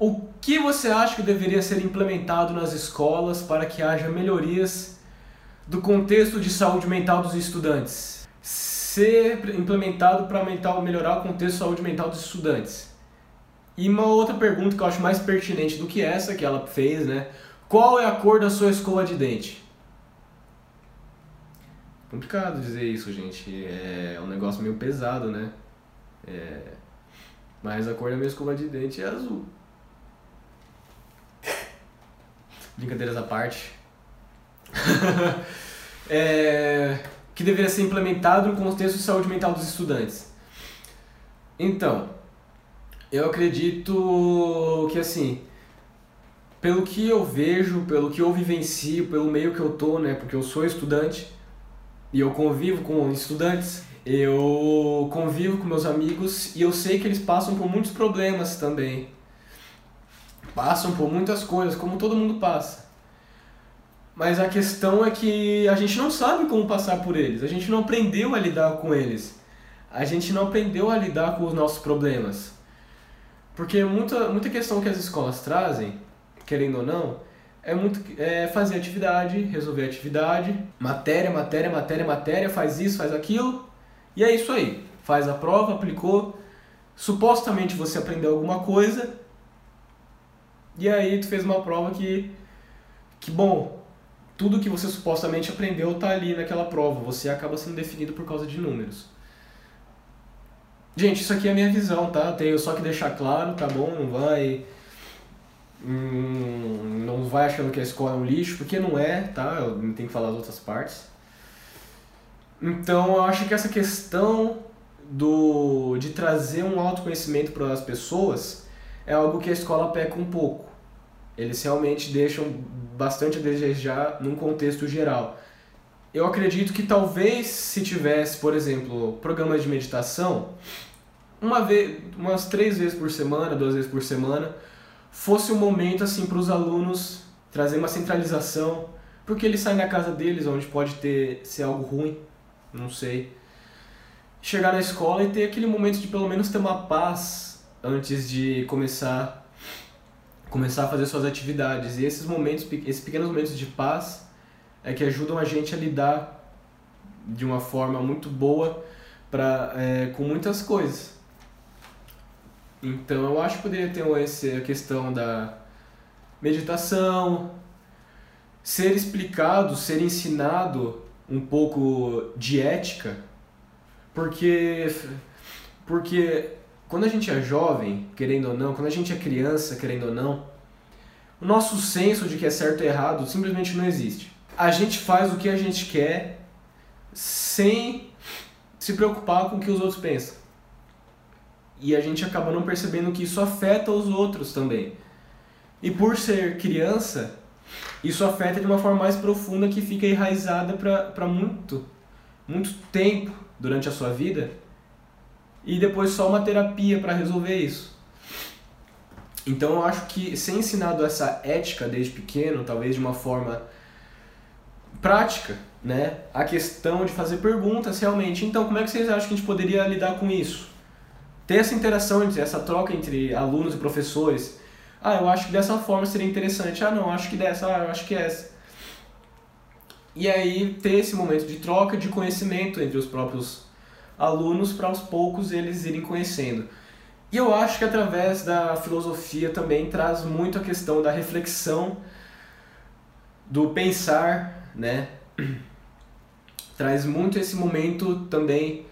Speaker 1: o que você acha que deveria ser implementado nas escolas para que haja melhorias do contexto de saúde mental dos estudantes? Ser implementado para melhorar o contexto de saúde mental dos estudantes. E uma outra pergunta que eu acho mais pertinente do que essa que ela fez, né? Qual é a cor da sua escova de dente? Complicado dizer isso, gente. É um negócio meio pesado, né? É... Mas a cor da minha escova de dente é azul. brincadeiras à parte, é, que deveria ser implementado no contexto de saúde mental dos estudantes. Então, eu acredito que assim, pelo que eu vejo, pelo que eu vivencio, pelo meio que eu tô, né, porque eu sou estudante e eu convivo com estudantes, eu convivo com meus amigos e eu sei que eles passam por muitos problemas também passam por muitas coisas, como todo mundo passa. Mas a questão é que a gente não sabe como passar por eles, a gente não aprendeu a lidar com eles, a gente não aprendeu a lidar com os nossos problemas. Porque muita, muita questão que as escolas trazem, querendo ou não, é muito é fazer atividade, resolver atividade, matéria, matéria, matéria, matéria, faz isso, faz aquilo, e é isso aí. Faz a prova, aplicou, supostamente você aprendeu alguma coisa, e aí tu fez uma prova que, que bom, tudo que você supostamente aprendeu tá ali naquela prova, você acaba sendo definido por causa de números. Gente, isso aqui é a minha visão, tá? Tenho só que deixar claro, tá bom? Não vai. Hum, não vai achando que a escola é um lixo, porque não é, tá? Eu tenho que falar as outras partes. Então eu acho que essa questão do de trazer um autoconhecimento para as pessoas é algo que a escola peca um pouco. Eles realmente deixam bastante a desejar num contexto geral. Eu acredito que talvez se tivesse, por exemplo, programas de meditação, uma vez, umas três vezes por semana, duas vezes por semana, fosse um momento assim para os alunos trazer uma centralização, porque eles saem da casa deles, onde pode ter ser algo ruim, não sei. Chegar na escola e ter aquele momento de pelo menos ter uma paz antes de começar começar a fazer suas atividades. E esses momentos, esses pequenos momentos de paz é que ajudam a gente a lidar de uma forma muito boa pra, é, com muitas coisas. Então eu acho que poderia ter esse, a questão da meditação, ser explicado, ser ensinado um pouco de ética, porque porque quando a gente é jovem, querendo ou não, quando a gente é criança, querendo ou não, o nosso senso de que é certo e errado simplesmente não existe. A gente faz o que a gente quer sem se preocupar com o que os outros pensam. E a gente acaba não percebendo que isso afeta os outros também. E por ser criança, isso afeta de uma forma mais profunda que fica enraizada para muito, muito tempo durante a sua vida e depois só uma terapia para resolver isso. Então eu acho que ser ensinado essa ética desde pequeno, talvez de uma forma prática, né? A questão de fazer perguntas realmente. Então, como é que vocês acham que a gente poderia lidar com isso? Ter essa interação, essa troca entre alunos e professores. Ah, eu acho que dessa forma seria interessante. Ah, não, acho que dessa. Ah, eu acho que essa. E aí ter esse momento de troca de conhecimento entre os próprios alunos para aos poucos eles irem conhecendo. E eu acho que através da filosofia também traz muito a questão da reflexão, do pensar, né? Traz muito esse momento também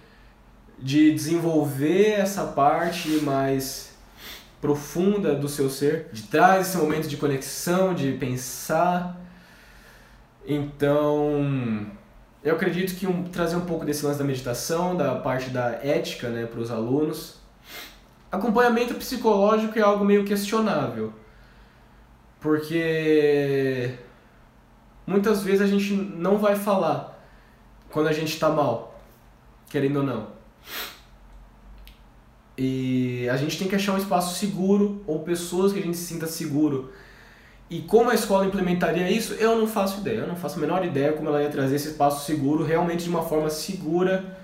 Speaker 1: de desenvolver essa parte mais profunda do seu ser, de traz esse momento de conexão, de pensar. Então, eu acredito que um, trazer um pouco desse lance da meditação, da parte da ética né, para os alunos. Acompanhamento psicológico é algo meio questionável, porque muitas vezes a gente não vai falar quando a gente está mal, querendo ou não. E a gente tem que achar um espaço seguro ou pessoas que a gente se sinta seguro e como a escola implementaria isso, eu não faço ideia. Eu não faço a menor ideia como ela ia trazer esse espaço seguro realmente de uma forma segura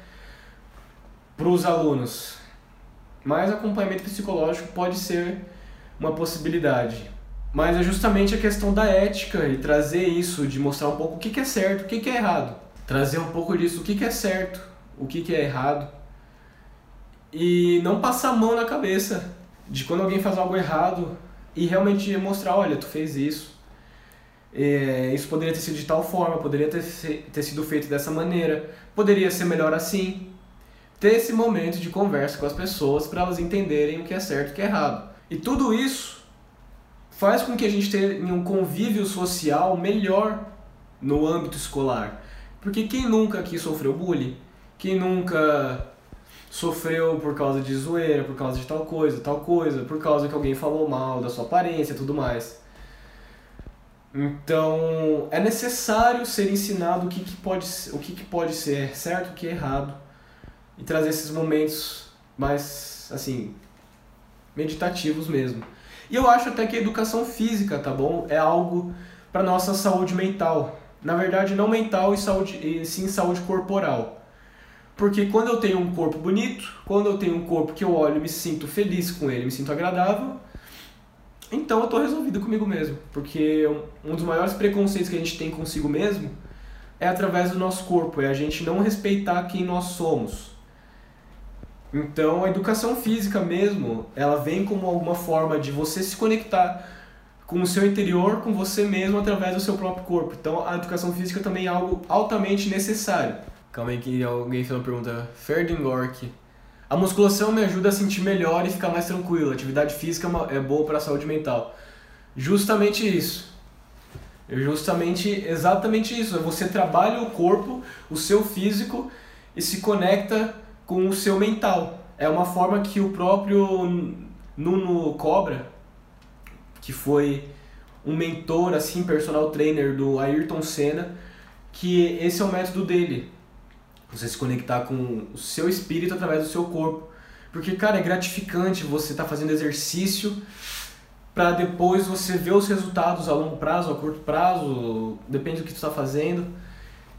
Speaker 1: para os alunos. Mas acompanhamento psicológico pode ser uma possibilidade. Mas é justamente a questão da ética e trazer isso, de mostrar um pouco o que é certo, o que é errado. Trazer um pouco disso, o que é certo, o que é errado. E não passar a mão na cabeça de quando alguém faz algo errado, e realmente mostrar, olha, tu fez isso, é, isso poderia ter sido de tal forma, poderia ter, ter sido feito dessa maneira, poderia ser melhor assim. Ter esse momento de conversa com as pessoas para elas entenderem o que é certo e o que é errado. E tudo isso faz com que a gente tenha um convívio social melhor no âmbito escolar. Porque quem nunca aqui sofreu bullying? Quem nunca sofreu por causa de zoeira, por causa de tal coisa, tal coisa, por causa que alguém falou mal da sua aparência e tudo mais. Então, é necessário ser ensinado o que, que pode, o que, que pode ser certo, o que é errado, e trazer esses momentos mais, assim, meditativos mesmo. E eu acho até que a educação física, tá bom? É algo para nossa saúde mental. Na verdade, não mental e, saúde, e sim saúde corporal. Porque quando eu tenho um corpo bonito, quando eu tenho um corpo que eu olho e me sinto feliz com ele, me sinto agradável, então eu estou resolvido comigo mesmo. Porque um dos maiores preconceitos que a gente tem consigo mesmo é através do nosso corpo, é a gente não respeitar quem nós somos. Então a educação física mesmo, ela vem como alguma forma de você se conectar com o seu interior, com você mesmo através do seu próprio corpo. Então a educação física também é algo altamente necessário. Calma aí que alguém fez uma pergunta. Ferdingork. A musculação me ajuda a sentir melhor e ficar mais tranquilo. Atividade física é, é boa para a saúde mental. Justamente isso. Justamente, exatamente isso. Você trabalha o corpo, o seu físico e se conecta com o seu mental. É uma forma que o próprio Nuno Cobra, que foi um mentor, assim, personal trainer do Ayrton Senna, que esse é o método dele. Você se conectar com o seu espírito através do seu corpo. Porque, cara, é gratificante você estar tá fazendo exercício para depois você ver os resultados a longo prazo, a curto prazo, depende do que tu está fazendo,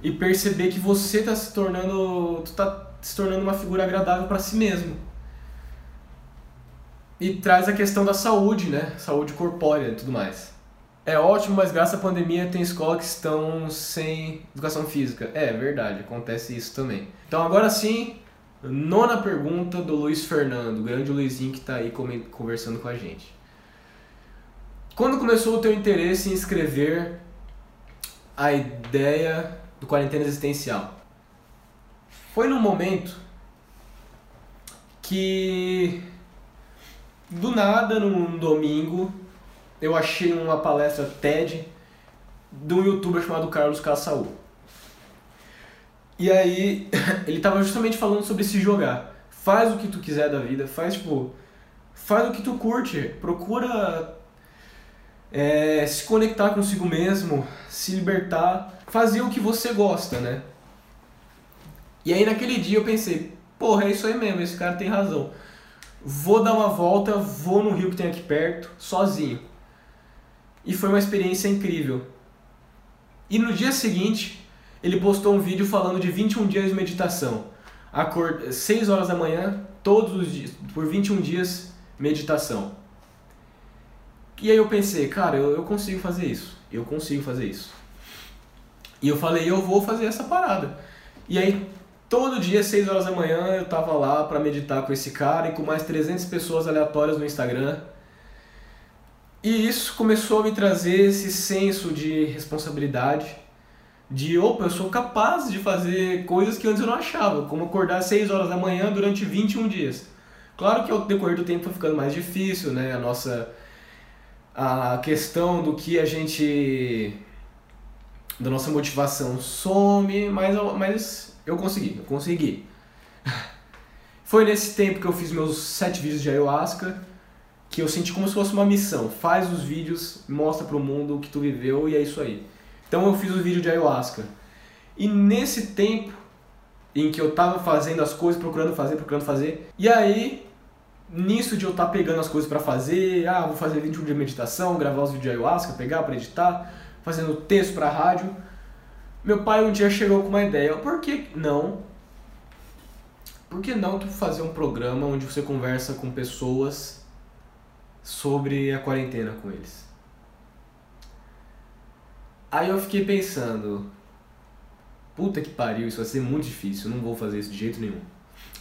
Speaker 1: e perceber que você está se tornando, tu tá se tornando uma figura agradável para si mesmo. E traz a questão da saúde, né? Saúde corpórea e tudo mais. É ótimo, mas graças à pandemia tem escolas que estão sem educação física. É verdade, acontece isso também. Então agora sim, nona pergunta do Luiz Fernando, grande Luizinho que está aí conversando com a gente. Quando começou o teu interesse em escrever a ideia do quarentena existencial? Foi num momento que do nada, num domingo, eu achei uma palestra TED de um youtuber chamado Carlos Caçaú. E aí, ele tava justamente falando sobre se jogar. Faz o que tu quiser da vida, faz tipo. Faz o que tu curte, procura é, se conectar consigo mesmo, se libertar, fazer o que você gosta, né? E aí naquele dia eu pensei, porra, é isso aí mesmo, esse cara tem razão. Vou dar uma volta, vou no rio que tem aqui perto, sozinho. E foi uma experiência incrível. E no dia seguinte, ele postou um vídeo falando de 21 dias de meditação. Acord... 6 horas da manhã, todos os dias, por 21 dias, meditação. E aí eu pensei, cara, eu, eu consigo fazer isso. Eu consigo fazer isso. E eu falei, eu vou fazer essa parada. E aí, todo dia, 6 horas da manhã, eu tava lá para meditar com esse cara e com mais 300 pessoas aleatórias no Instagram. E isso começou a me trazer esse senso de responsabilidade, de, opa, eu sou capaz de fazer coisas que antes eu não achava, como acordar às 6 horas da manhã durante 21 dias. Claro que ao decorrer do tempo foi ficando mais difícil, né? A nossa a questão do que a gente da nossa motivação some, mas, mas eu consegui, eu consegui. Foi nesse tempo que eu fiz meus sete vídeos de ayahuasca que eu senti como se fosse uma missão. Faz os vídeos, mostra pro mundo o que tu viveu e é isso aí. Então eu fiz o vídeo de ayahuasca. E nesse tempo em que eu tava fazendo as coisas, procurando fazer, procurando fazer, e aí nisso de eu estar tá pegando as coisas para fazer, ah, vou fazer 21 de meditação, gravar os vídeos de ayahuasca, pegar para editar, fazendo texto para rádio. Meu pai um dia chegou com uma ideia, por que não? Por que não tu fazer um programa onde você conversa com pessoas sobre a quarentena com eles? Aí eu fiquei pensando, puta que pariu, isso vai ser muito difícil, não vou fazer isso de jeito nenhum.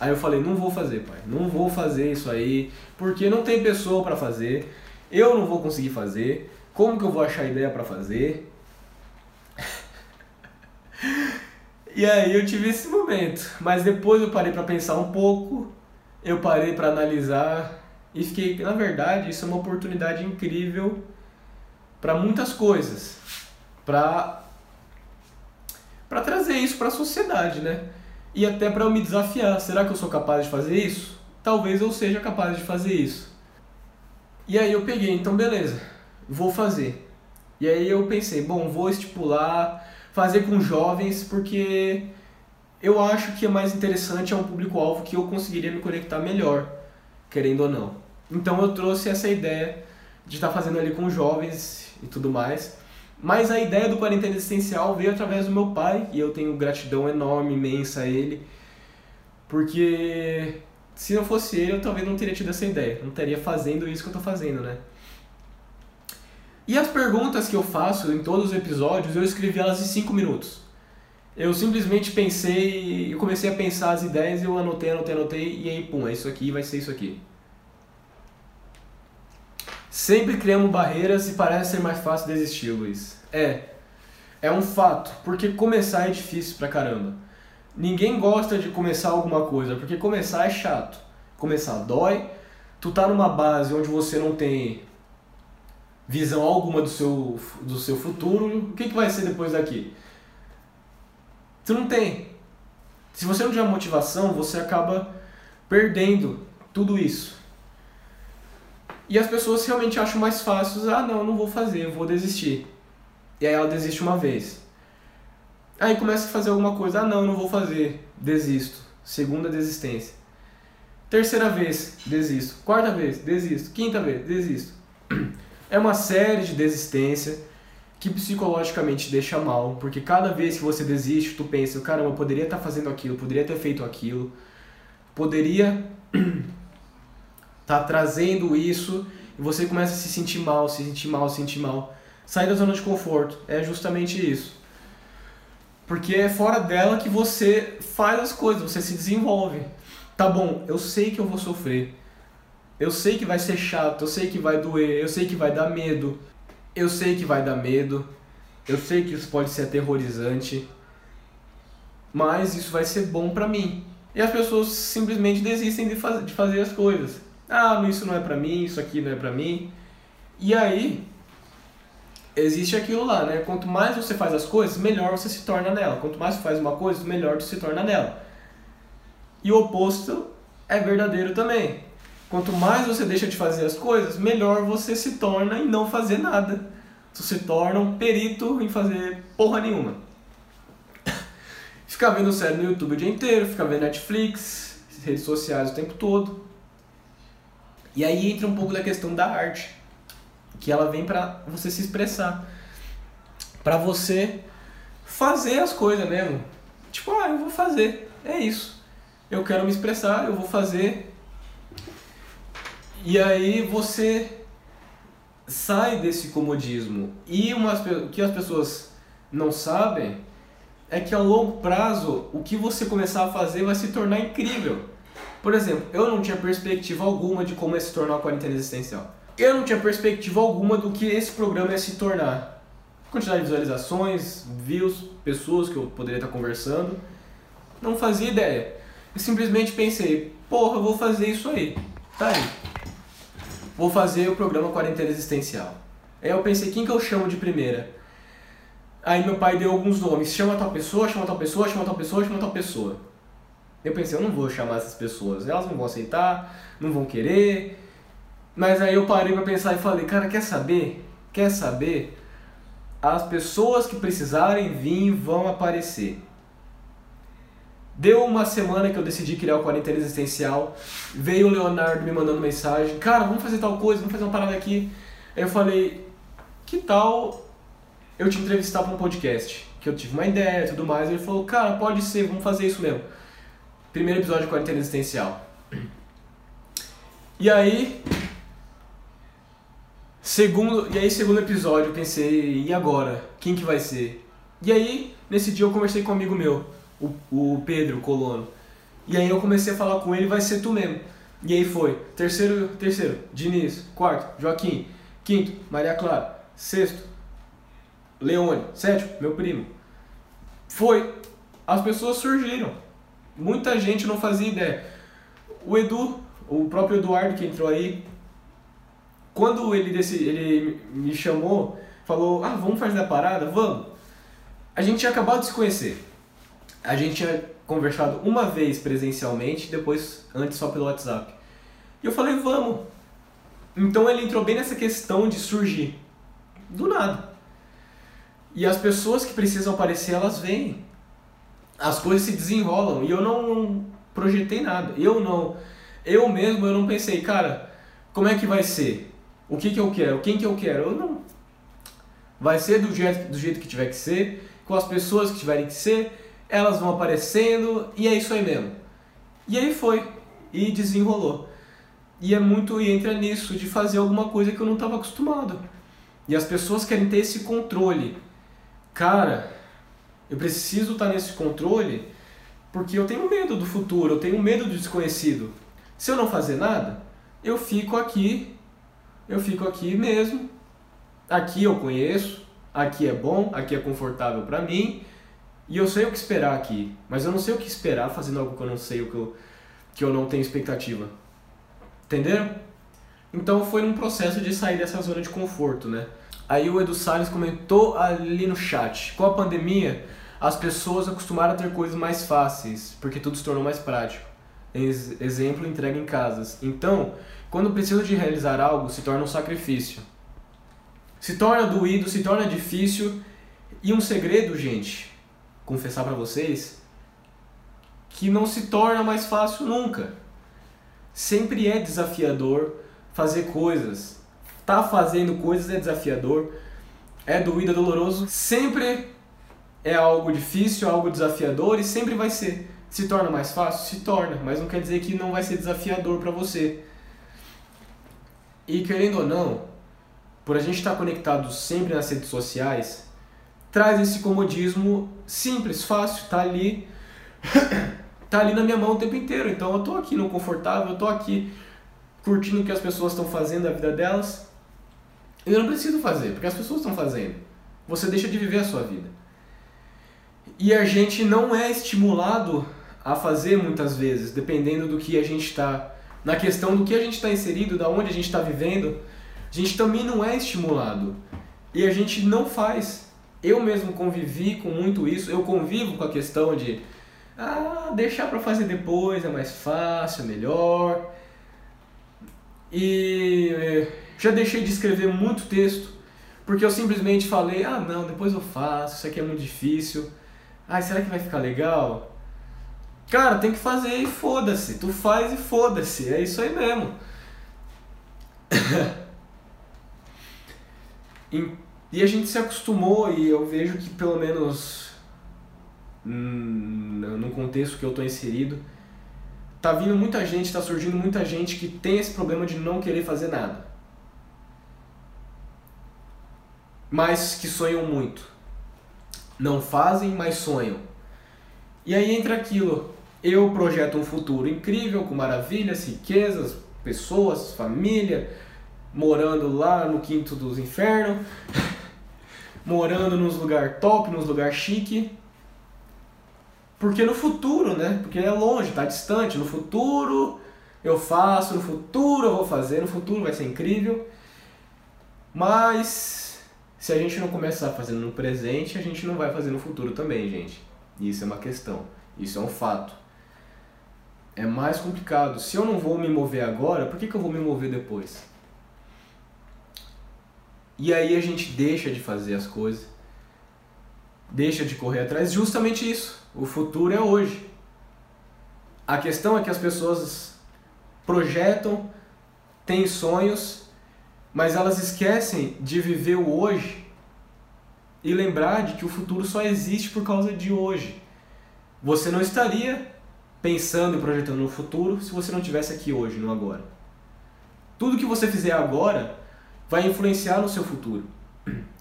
Speaker 1: Aí eu falei, não vou fazer, pai. Não vou fazer isso aí, porque não tem pessoa para fazer. Eu não vou conseguir fazer. Como que eu vou achar ideia para fazer? e aí eu tive esse momento, mas depois eu parei para pensar um pouco, eu parei para analisar e fiquei, na verdade, isso é uma oportunidade incrível para muitas coisas, para para trazer isso para a sociedade, né? e até para eu me desafiar. Será que eu sou capaz de fazer isso? Talvez eu seja capaz de fazer isso. E aí eu peguei, então beleza, vou fazer. E aí eu pensei, bom, vou estipular, fazer com jovens, porque eu acho que é mais interessante, é um público-alvo que eu conseguiria me conectar melhor, querendo ou não. Então eu trouxe essa ideia de estar fazendo ali com jovens e tudo mais. Mas a ideia do quarentena existencial veio através do meu pai e eu tenho gratidão enorme, imensa a ele, porque se não fosse ele eu talvez não teria tido essa ideia, não estaria fazendo isso que eu estou fazendo, né? E as perguntas que eu faço em todos os episódios eu escrevi elas em 5 minutos. Eu simplesmente pensei, eu comecei a pensar as ideias, eu anotei, anotei, anotei e aí pum, é isso aqui, vai ser isso aqui. Sempre criamos barreiras e parece ser mais fácil desistir, Luiz. É. É um fato, porque começar é difícil pra caramba. Ninguém gosta de começar alguma coisa, porque começar é chato. Começar dói. Tu tá numa base onde você não tem visão alguma do seu, do seu futuro, o que, que vai ser depois daqui? Tu não tem. Se você não tiver motivação, você acaba perdendo tudo isso. E as pessoas realmente acham mais fácil, ah, não, não vou fazer, eu vou desistir. E aí ela desiste uma vez. Aí começa a fazer alguma coisa, ah, não, não vou fazer, desisto. Segunda desistência. Terceira vez, desisto. Quarta vez, desisto. Quinta vez, desisto. É uma série de desistência que psicologicamente deixa mal, porque cada vez que você desiste, tu pensa, caramba, eu poderia estar fazendo aquilo, poderia ter feito aquilo, poderia estar tá trazendo isso, e você começa a se sentir mal, se sentir mal, se sentir mal. Sair da zona de conforto é justamente isso. Porque é fora dela que você faz as coisas, você se desenvolve. Tá bom, eu sei que eu vou sofrer. Eu sei que vai ser chato, eu sei que vai doer, eu sei que vai dar medo. Eu sei que vai dar medo. Eu sei que isso pode ser aterrorizante. Mas isso vai ser bom pra mim. E as pessoas simplesmente desistem de, faz, de fazer as coisas. Ah, isso não é pra mim, isso aqui não é pra mim. E aí, existe aquilo lá, né? Quanto mais você faz as coisas, melhor você se torna nela. Quanto mais você faz uma coisa, melhor você se torna nela. E o oposto é verdadeiro também. Quanto mais você deixa de fazer as coisas, melhor você se torna em não fazer nada. Você se torna um perito em fazer porra nenhuma. ficar vendo série no YouTube o dia inteiro, ficar vendo Netflix, redes sociais o tempo todo. E aí entra um pouco da questão da arte que ela vem para você se expressar, para você fazer as coisas mesmo. Tipo, ah, eu vou fazer, é isso. Eu quero me expressar, eu vou fazer. E aí você sai desse comodismo. E umas, o que as pessoas não sabem é que a longo prazo o que você começar a fazer vai se tornar incrível. Por exemplo, eu não tinha perspectiva alguma de como é se tornar uma quarentena existencial eu não tinha perspectiva alguma do que esse programa ia se tornar. Quantidade de visualizações, views, pessoas que eu poderia estar conversando. Não fazia ideia. Eu simplesmente pensei, porra, eu vou fazer isso aí. Tá aí. Vou fazer o programa Quarentena Existencial. Aí eu pensei, quem que eu chamo de primeira? Aí meu pai deu alguns nomes. Chama tal pessoa, chama tal pessoa, chama tal pessoa, chama tal pessoa. Eu pensei, eu não vou chamar essas pessoas. Elas não vão aceitar, não vão querer mas aí eu parei para pensar e falei, cara, quer saber? Quer saber? As pessoas que precisarem vir vão aparecer. Deu uma semana que eu decidi criar o Quarentena Existencial. Veio o Leonardo me mandando mensagem: Cara, vamos fazer tal coisa, vamos fazer uma parada aqui. Aí eu falei: Que tal eu te entrevistar para um podcast? Que eu tive uma ideia e tudo mais. Ele falou: Cara, pode ser, vamos fazer isso mesmo. Primeiro episódio de Quarentena Existencial. E aí, Segundo, e aí segundo episódio eu pensei, e agora? Quem que vai ser? E aí, nesse dia eu conversei com um amigo meu, o, o Pedro Colono. E aí eu comecei a falar com ele, vai ser tu mesmo. E aí foi, terceiro, terceiro, Diniz, quarto, Joaquim, quinto, Maria Clara, sexto, Leone, sétimo, meu primo. Foi, as pessoas surgiram. Muita gente não fazia ideia. O Edu, o próprio Eduardo que entrou aí, quando ele, desse, ele me chamou, falou, ah, vamos fazer a parada? Vamos. A gente tinha acabado de se conhecer. A gente tinha conversado uma vez presencialmente, depois antes só pelo WhatsApp. E eu falei, vamos. Então ele entrou bem nessa questão de surgir. Do nada. E as pessoas que precisam aparecer, elas vêm. As coisas se desenrolam. E eu não projetei nada. Eu não. Eu mesmo eu não pensei, cara, como é que vai ser? o que, que eu quero, quem que eu quero. Eu não. Vai ser do jeito, do jeito que tiver que ser, com as pessoas que tiverem que ser, elas vão aparecendo e é isso aí mesmo. E aí foi, e desenrolou. E é muito, e entra nisso, de fazer alguma coisa que eu não estava acostumado. E as pessoas querem ter esse controle. Cara, eu preciso estar tá nesse controle porque eu tenho medo do futuro, eu tenho medo do desconhecido. Se eu não fazer nada, eu fico aqui eu fico aqui mesmo. Aqui eu conheço, aqui é bom, aqui é confortável para mim. E eu sei o que esperar aqui, mas eu não sei o que esperar fazendo algo que eu não sei, o que eu, que eu não tenho expectativa. Entenderam? Então foi num processo de sair dessa zona de conforto, né? Aí o Edu Salles comentou ali no chat: com a pandemia, as pessoas acostumaram a ter coisas mais fáceis, porque tudo se tornou mais prático. Ex exemplo, entrega em casas. Então, quando precisa de realizar algo, se torna um sacrifício. Se torna doído, se torna difícil. E um segredo, gente, confessar para vocês, que não se torna mais fácil nunca. Sempre é desafiador fazer coisas. Tá fazendo coisas é desafiador, é doído, é doloroso. Sempre é algo difícil, algo desafiador e sempre vai ser. Se torna mais fácil? Se torna, mas não quer dizer que não vai ser desafiador para você. E querendo ou não, por a gente estar conectado sempre nas redes sociais, traz esse comodismo simples, fácil, tá ali, tá ali na minha mão o tempo inteiro. Então eu tô aqui no confortável, eu tô aqui curtindo o que as pessoas estão fazendo da vida delas. Eu não preciso fazer, porque as pessoas estão fazendo. Você deixa de viver a sua vida. E a gente não é estimulado a fazer muitas vezes, dependendo do que a gente está. Na questão do que a gente está inserido, da onde a gente está vivendo, a gente também não é estimulado. E a gente não faz. Eu mesmo convivi com muito isso, eu convivo com a questão de ah, deixar para fazer depois é mais fácil, é melhor. E eh, já deixei de escrever muito texto porque eu simplesmente falei: ah, não, depois eu faço, isso aqui é muito difícil. Ai, será que vai ficar legal? Cara, tem que fazer e foda-se. Tu faz e foda-se. É isso aí mesmo. e a gente se acostumou e eu vejo que pelo menos no contexto que eu tô inserido, tá vindo muita gente, tá surgindo muita gente que tem esse problema de não querer fazer nada. Mas que sonham muito não fazem, mas sonham. E aí entra aquilo. Eu projeto um futuro incrível, com maravilhas, riquezas, pessoas, família, morando lá no quinto dos infernos, morando nos lugar top, nos lugar chique. Porque no futuro, né? Porque é longe, tá distante. No futuro eu faço, no futuro eu vou fazer, no futuro vai ser incrível. Mas se a gente não começar fazendo no presente, a gente não vai fazer no futuro também, gente. Isso é uma questão. Isso é um fato. É mais complicado. Se eu não vou me mover agora, por que, que eu vou me mover depois? E aí a gente deixa de fazer as coisas, deixa de correr atrás. Justamente isso. O futuro é hoje. A questão é que as pessoas projetam, têm sonhos mas elas esquecem de viver o hoje e lembrar de que o futuro só existe por causa de hoje. Você não estaria pensando e projetando no futuro se você não tivesse aqui hoje, no agora. Tudo que você fizer agora vai influenciar no seu futuro.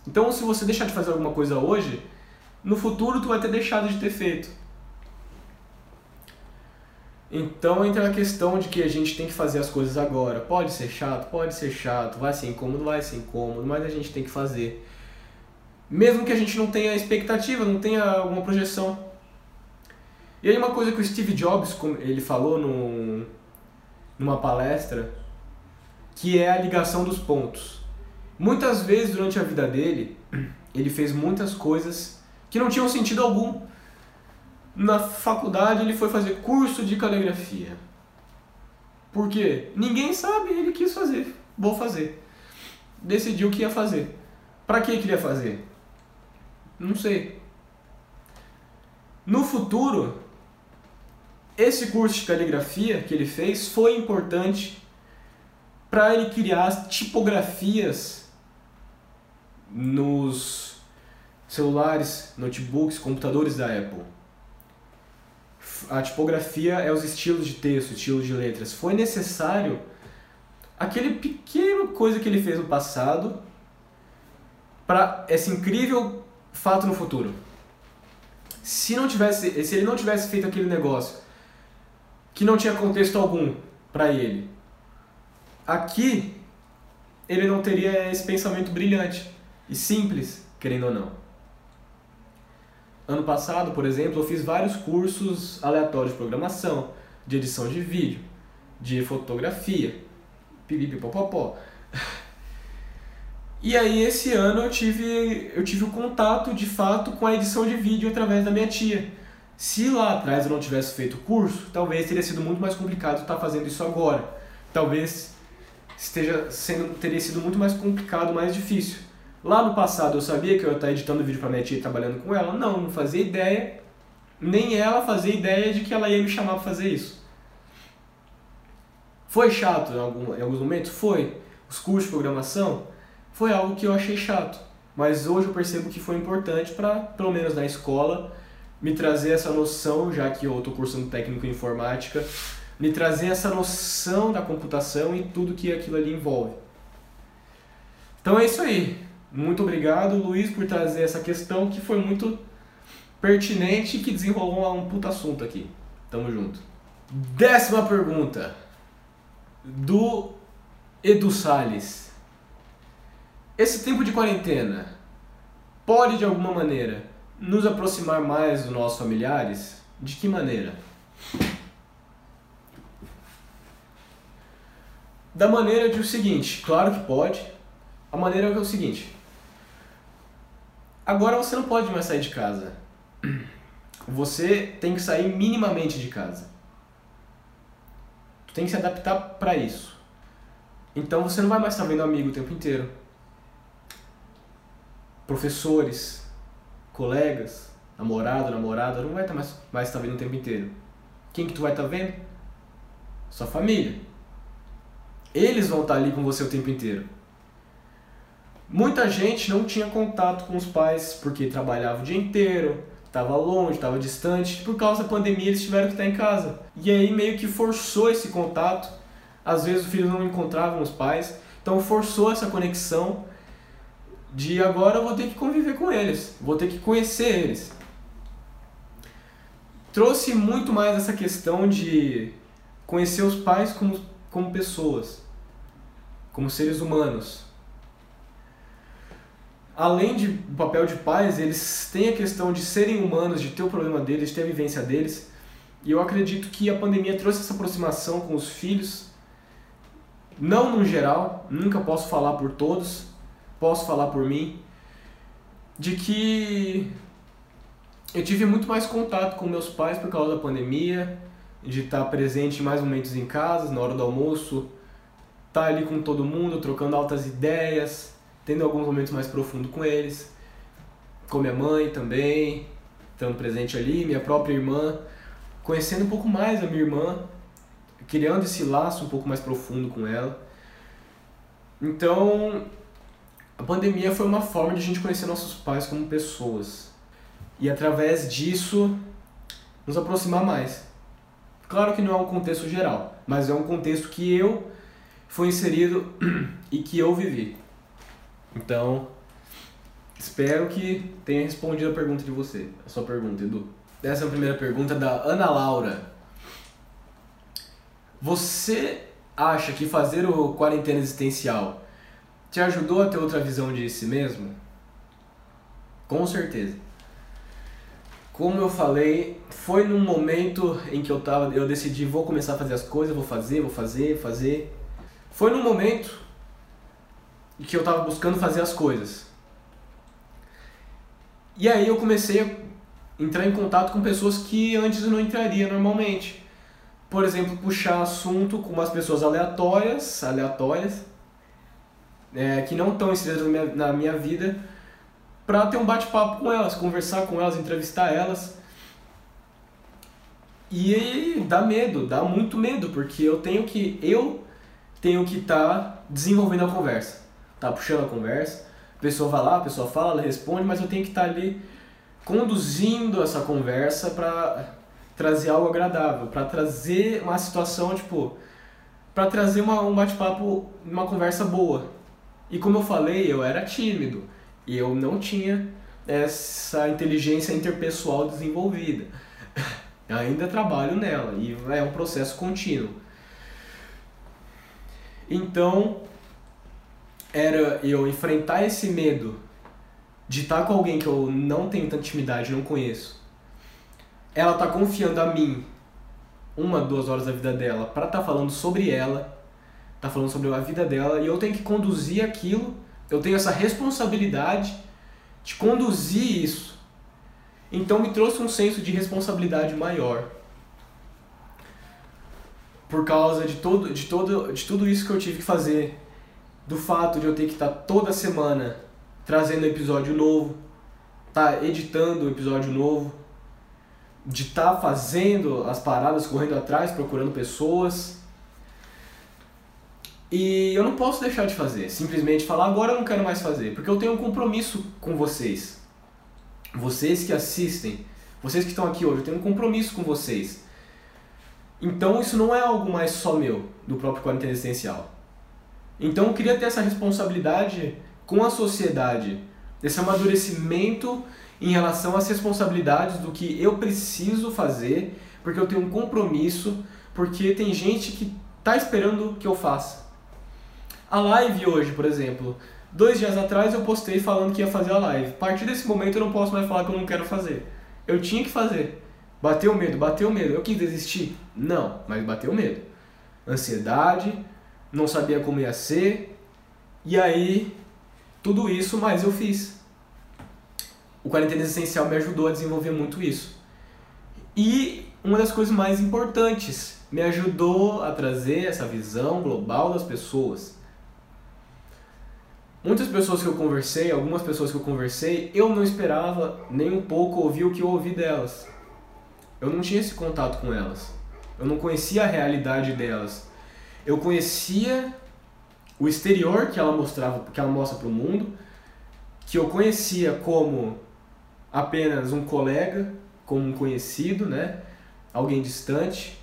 Speaker 1: Então, se você deixar de fazer alguma coisa hoje, no futuro tu vai ter deixado de ter feito. Então entra a questão de que a gente tem que fazer as coisas agora. Pode ser chato, pode ser chato, vai ser incômodo, vai ser incômodo, mas a gente tem que fazer. Mesmo que a gente não tenha expectativa, não tenha alguma projeção. E aí uma coisa que o Steve Jobs ele falou no, numa palestra, que é a ligação dos pontos. Muitas vezes durante a vida dele, ele fez muitas coisas que não tinham sentido algum na faculdade ele foi fazer curso de caligrafia. Por quê? Ninguém sabe, ele quis fazer. Vou fazer. Decidiu que ia fazer. Para que queria fazer? Não sei. No futuro, esse curso de caligrafia que ele fez foi importante para ele criar as tipografias nos celulares, notebooks, computadores da Apple a tipografia é os estilos de texto, estilos de letras. Foi necessário aquele pequeno coisa que ele fez no passado para esse incrível fato no futuro. Se não tivesse, se ele não tivesse feito aquele negócio que não tinha contexto algum para ele, aqui ele não teria esse pensamento brilhante e simples, querendo ou não. Ano passado, por exemplo, eu fiz vários cursos aleatórios de programação, de edição de vídeo, de fotografia, pipipipopopó. E aí esse ano eu tive eu tive o contato de fato com a edição de vídeo através da minha tia. Se lá atrás eu não tivesse feito curso, talvez teria sido muito mais complicado estar fazendo isso agora. Talvez esteja sendo teria sido muito mais complicado, mais difícil. Lá no passado eu sabia que eu ia estar editando vídeo para minha tia e trabalhando com ela? Não, não fazia ideia. Nem ela fazia ideia de que ela ia me chamar para fazer isso. Foi chato em, algum, em alguns momentos? Foi. Os cursos de programação foi algo que eu achei chato. Mas hoje eu percebo que foi importante para, pelo menos na escola, me trazer essa noção, já que eu estou cursando técnico em informática, me trazer essa noção da computação e tudo que aquilo ali envolve. Então é isso aí. Muito obrigado, Luiz, por trazer essa questão que foi muito pertinente e que desenrolou um puta assunto aqui. Tamo junto. Décima pergunta. Do Edu Salles. Esse tempo de quarentena pode de alguma maneira nos aproximar mais dos nossos familiares? De que maneira? Da maneira de o seguinte, claro que pode. A maneira é o seguinte: Agora você não pode mais sair de casa. Você tem que sair minimamente de casa. Tem que se adaptar para isso. Então você não vai mais estar vendo amigo o tempo inteiro. Professores, colegas, namorado, namorada, não vai estar mais, mais estar vendo o tempo inteiro. Quem que tu vai estar vendo? Sua família. Eles vão estar ali com você o tempo inteiro. Muita gente não tinha contato com os pais porque trabalhava o dia inteiro, estava longe, estava distante. Por causa da pandemia, eles tiveram que estar em casa. E aí meio que forçou esse contato. Às vezes os filhos não encontravam os pais, então forçou essa conexão de agora eu vou ter que conviver com eles, vou ter que conhecer eles. Trouxe muito mais essa questão de conhecer os pais como, como pessoas, como seres humanos além de papel de pais, eles têm a questão de serem humanos, de ter o problema deles, de ter a vivência deles. E eu acredito que a pandemia trouxe essa aproximação com os filhos, não no geral, nunca posso falar por todos, posso falar por mim, de que eu tive muito mais contato com meus pais por causa da pandemia, de estar presente em mais momentos em casa, na hora do almoço, estar ali com todo mundo, trocando altas ideias, tendo alguns momentos mais profundos com eles, com minha mãe também, estando presente ali, minha própria irmã, conhecendo um pouco mais a minha irmã, criando esse laço um pouco mais profundo com ela. Então, a pandemia foi uma forma de a gente conhecer nossos pais como pessoas e através disso nos aproximar mais. Claro que não é um contexto geral, mas é um contexto que eu fui inserido e que eu vivi. Então, espero que tenha respondido a pergunta de você, a sua pergunta, Edu. Essa é a primeira pergunta da Ana Laura. Você acha que fazer o quarentena existencial te ajudou a ter outra visão de si mesmo? Com certeza. Como eu falei, foi num momento em que eu tava, eu decidi vou começar a fazer as coisas, vou fazer, vou fazer, fazer. Foi num momento e que eu estava buscando fazer as coisas. E aí eu comecei a entrar em contato com pessoas que antes eu não entraria normalmente. Por exemplo, puxar assunto com umas pessoas aleatórias, aleatórias, é, que não estão inseridas na minha, na minha vida, para ter um bate-papo com elas, conversar com elas, entrevistar elas. E dá medo, dá muito medo, porque eu tenho que eu tenho que estar tá desenvolvendo a conversa tá puxando a conversa, a pessoa vai lá, a pessoa fala, ela responde, mas eu tenho que estar tá ali conduzindo essa conversa para trazer algo agradável, para trazer uma situação, tipo, para trazer uma, um bate-papo, uma conversa boa. E como eu falei, eu era tímido e eu não tinha essa inteligência interpessoal desenvolvida. Eu ainda trabalho nela e é um processo contínuo. Então, era eu enfrentar esse medo de estar com alguém que eu não tenho tanta intimidade, não conheço. Ela tá confiando a mim uma, duas horas da vida dela para estar tá falando sobre ela, tá falando sobre a vida dela e eu tenho que conduzir aquilo Eu tenho essa responsabilidade de conduzir isso. Então me trouxe um senso de responsabilidade maior. Por causa de todo, de todo, de tudo isso que eu tive que fazer, do fato de eu ter que estar toda semana trazendo episódio novo, tá editando episódio novo, de estar tá fazendo as paradas, correndo atrás, procurando pessoas. E eu não posso deixar de fazer, simplesmente falar agora eu não quero mais fazer, porque eu tenho um compromisso com vocês. Vocês que assistem, vocês que estão aqui hoje, eu tenho um compromisso com vocês. Então isso não é algo mais só meu, do próprio quarentena existencial. Então eu queria ter essa responsabilidade com a sociedade, esse amadurecimento em relação às responsabilidades do que eu preciso fazer, porque eu tenho um compromisso, porque tem gente que está esperando que eu faça. A live hoje, por exemplo, dois dias atrás eu postei falando que ia fazer a live. A partir desse momento eu não posso mais falar que eu não quero fazer. Eu tinha que fazer. Bateu medo, bateu medo. Eu quis desistir? Não, mas bateu medo. Ansiedade, não sabia como ia ser. E aí, tudo isso, mas eu fiz o quarentena essencial me ajudou a desenvolver muito isso. E uma das coisas mais importantes, me ajudou a trazer essa visão global das pessoas. Muitas pessoas que eu conversei, algumas pessoas que eu conversei, eu não esperava nem um pouco ouvir o que eu ouvi delas. Eu não tinha esse contato com elas. Eu não conhecia a realidade delas. Eu conhecia o exterior que ela mostrava, que ela mostra para o mundo, que eu conhecia como apenas um colega, como um conhecido, né? alguém distante,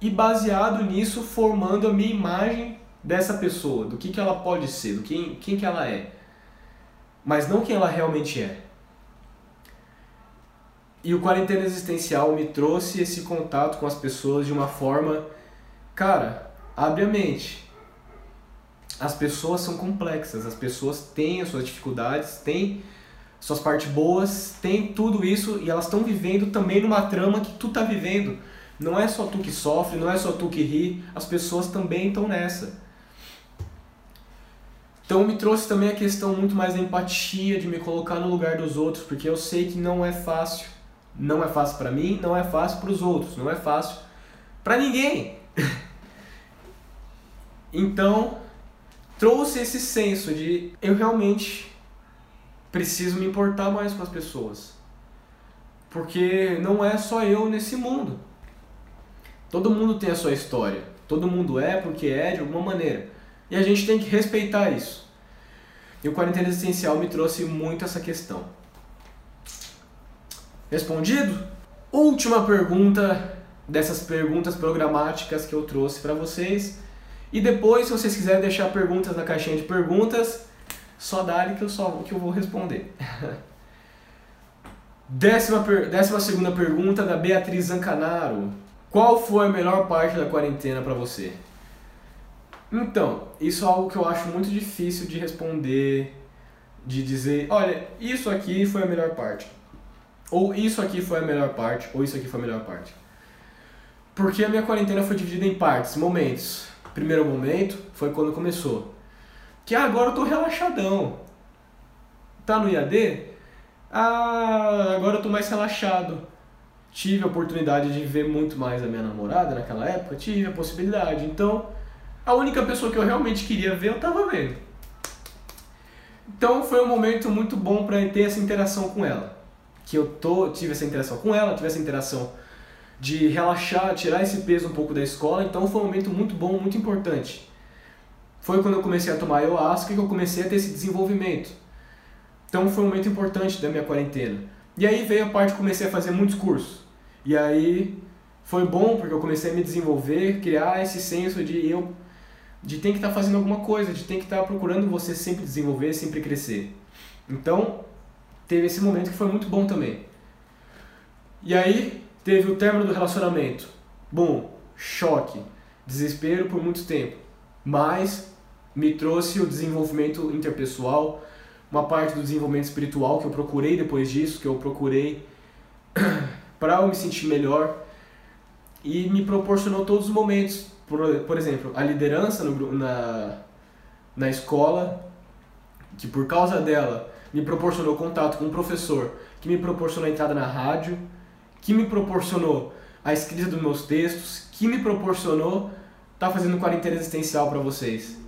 Speaker 1: e baseado nisso formando a minha imagem dessa pessoa, do que, que ela pode ser, do quem, quem que ela é, mas não quem ela realmente é. E o quarentena existencial me trouxe esse contato com as pessoas de uma forma, cara, abre a mente. As pessoas são complexas, as pessoas têm as suas dificuldades, têm suas partes boas, tem tudo isso e elas estão vivendo também numa trama que tu tá vivendo. Não é só tu que sofre, não é só tu que ri, as pessoas também estão nessa. Então me trouxe também a questão muito mais da empatia, de me colocar no lugar dos outros, porque eu sei que não é fácil. Não é fácil para mim, não é fácil para os outros, não é fácil para ninguém. então, trouxe esse senso de eu realmente preciso me importar mais com as pessoas. Porque não é só eu nesse mundo. Todo mundo tem a sua história. Todo mundo é porque é de alguma maneira. E a gente tem que respeitar isso. E o quarentena existencial me trouxe muito essa questão. Respondido? Última pergunta dessas perguntas programáticas que eu trouxe para vocês. E depois, se vocês quiserem deixar perguntas na caixinha de perguntas, só dá que eu só que eu vou responder. décima, per, décima segunda pergunta da Beatriz Zancanaro. Qual foi a melhor parte da quarentena para você? Então, isso é algo que eu acho muito difícil de responder, de dizer, olha, isso aqui foi a melhor parte. Ou isso aqui foi a melhor parte, ou isso aqui foi a melhor parte. Porque a minha quarentena foi dividida em partes, momentos. Primeiro momento foi quando começou que agora eu tô relaxadão. Tá no IAD? Ah, agora eu tô mais relaxado. Tive a oportunidade de ver muito mais a minha namorada naquela época, tive a possibilidade. Então, a única pessoa que eu realmente queria ver, eu tava vendo. Então, foi um momento muito bom para ter essa interação com ela. Que eu tô, tive essa interação com ela, tive essa interação de relaxar, tirar esse peso um pouco da escola. Então, foi um momento muito bom, muito importante foi quando eu comecei a tomar ayahuasca que eu comecei a ter esse desenvolvimento. Então foi um momento importante da minha quarentena. E aí veio a parte que comecei a fazer muitos cursos. E aí foi bom porque eu comecei a me desenvolver, criar esse senso de eu de tem que estar tá fazendo alguma coisa, de tem que estar tá procurando você sempre desenvolver, sempre crescer. Então, teve esse momento que foi muito bom também. E aí teve o término do relacionamento. Bom, choque, desespero por muito tempo. Mas me trouxe o desenvolvimento interpessoal, uma parte do desenvolvimento espiritual que eu procurei depois disso, que eu procurei para eu me sentir melhor e me proporcionou todos os momentos. Por, por exemplo, a liderança no, na, na escola, que por causa dela me proporcionou contato com um professor, que me proporcionou entrada na rádio, que me proporcionou a escrita dos meus textos, que me proporcionou estar tá fazendo quarentena existencial para vocês.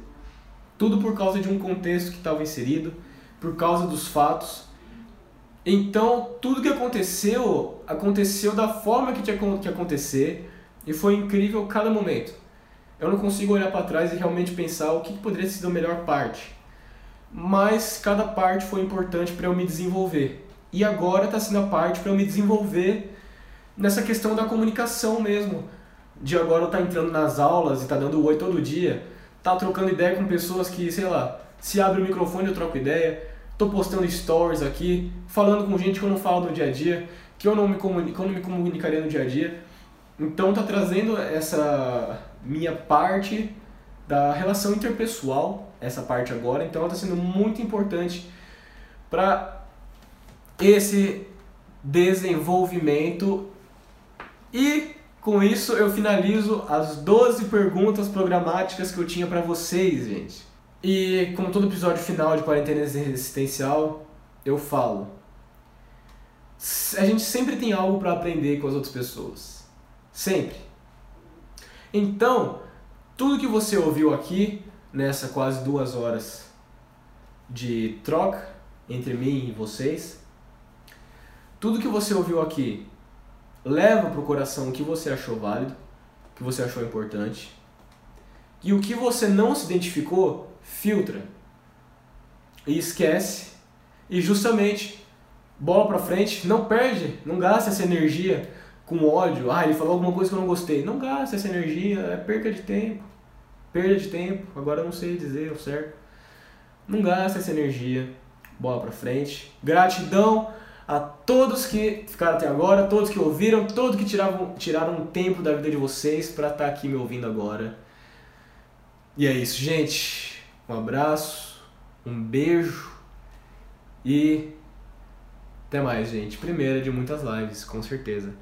Speaker 1: Tudo por causa de um contexto que estava inserido, por causa dos fatos. Então, tudo que aconteceu, aconteceu da forma que tinha que acontecer e foi incrível cada momento. Eu não consigo olhar para trás e realmente pensar o que poderia ser a melhor parte. Mas cada parte foi importante para eu me desenvolver. E agora está sendo a parte para eu me desenvolver nessa questão da comunicação mesmo. De agora tá entrando nas aulas e tá dando oi todo dia, tá trocando ideia com pessoas que, sei lá, se abre o microfone eu troco ideia, tô postando stories aqui, falando com gente que eu não falo no dia a dia, que eu não me, comunico, eu não me comunicaria no dia a dia. Então tá trazendo essa minha parte da relação interpessoal, essa parte agora, então ela está sendo muito importante para esse desenvolvimento. E com isso eu finalizo as 12 perguntas programáticas que eu tinha para vocês, gente. E como todo episódio final de Quarentena Existencial, eu falo. A gente sempre tem algo para aprender com as outras pessoas. Sempre. Então, tudo que você ouviu aqui nessa quase duas horas de troca entre mim e vocês, tudo que você ouviu aqui leva para o coração o que você achou válido, o que você achou importante. E o que você não se identificou, filtra. E esquece. E justamente, bola para frente, não perde, não gasta essa energia com ódio, ah, ele falou alguma coisa que eu não gostei. Não gasta essa energia, é perca de tempo. Perda de tempo, agora eu não sei dizer o certo. Não gasta essa energia. Bola pra frente. Gratidão a todos que ficaram até agora, todos que ouviram, todos que tiravam, tiraram um tempo da vida de vocês para estar tá aqui me ouvindo agora. E é isso, gente. Um abraço, um beijo e até mais, gente. Primeira de muitas lives, com certeza.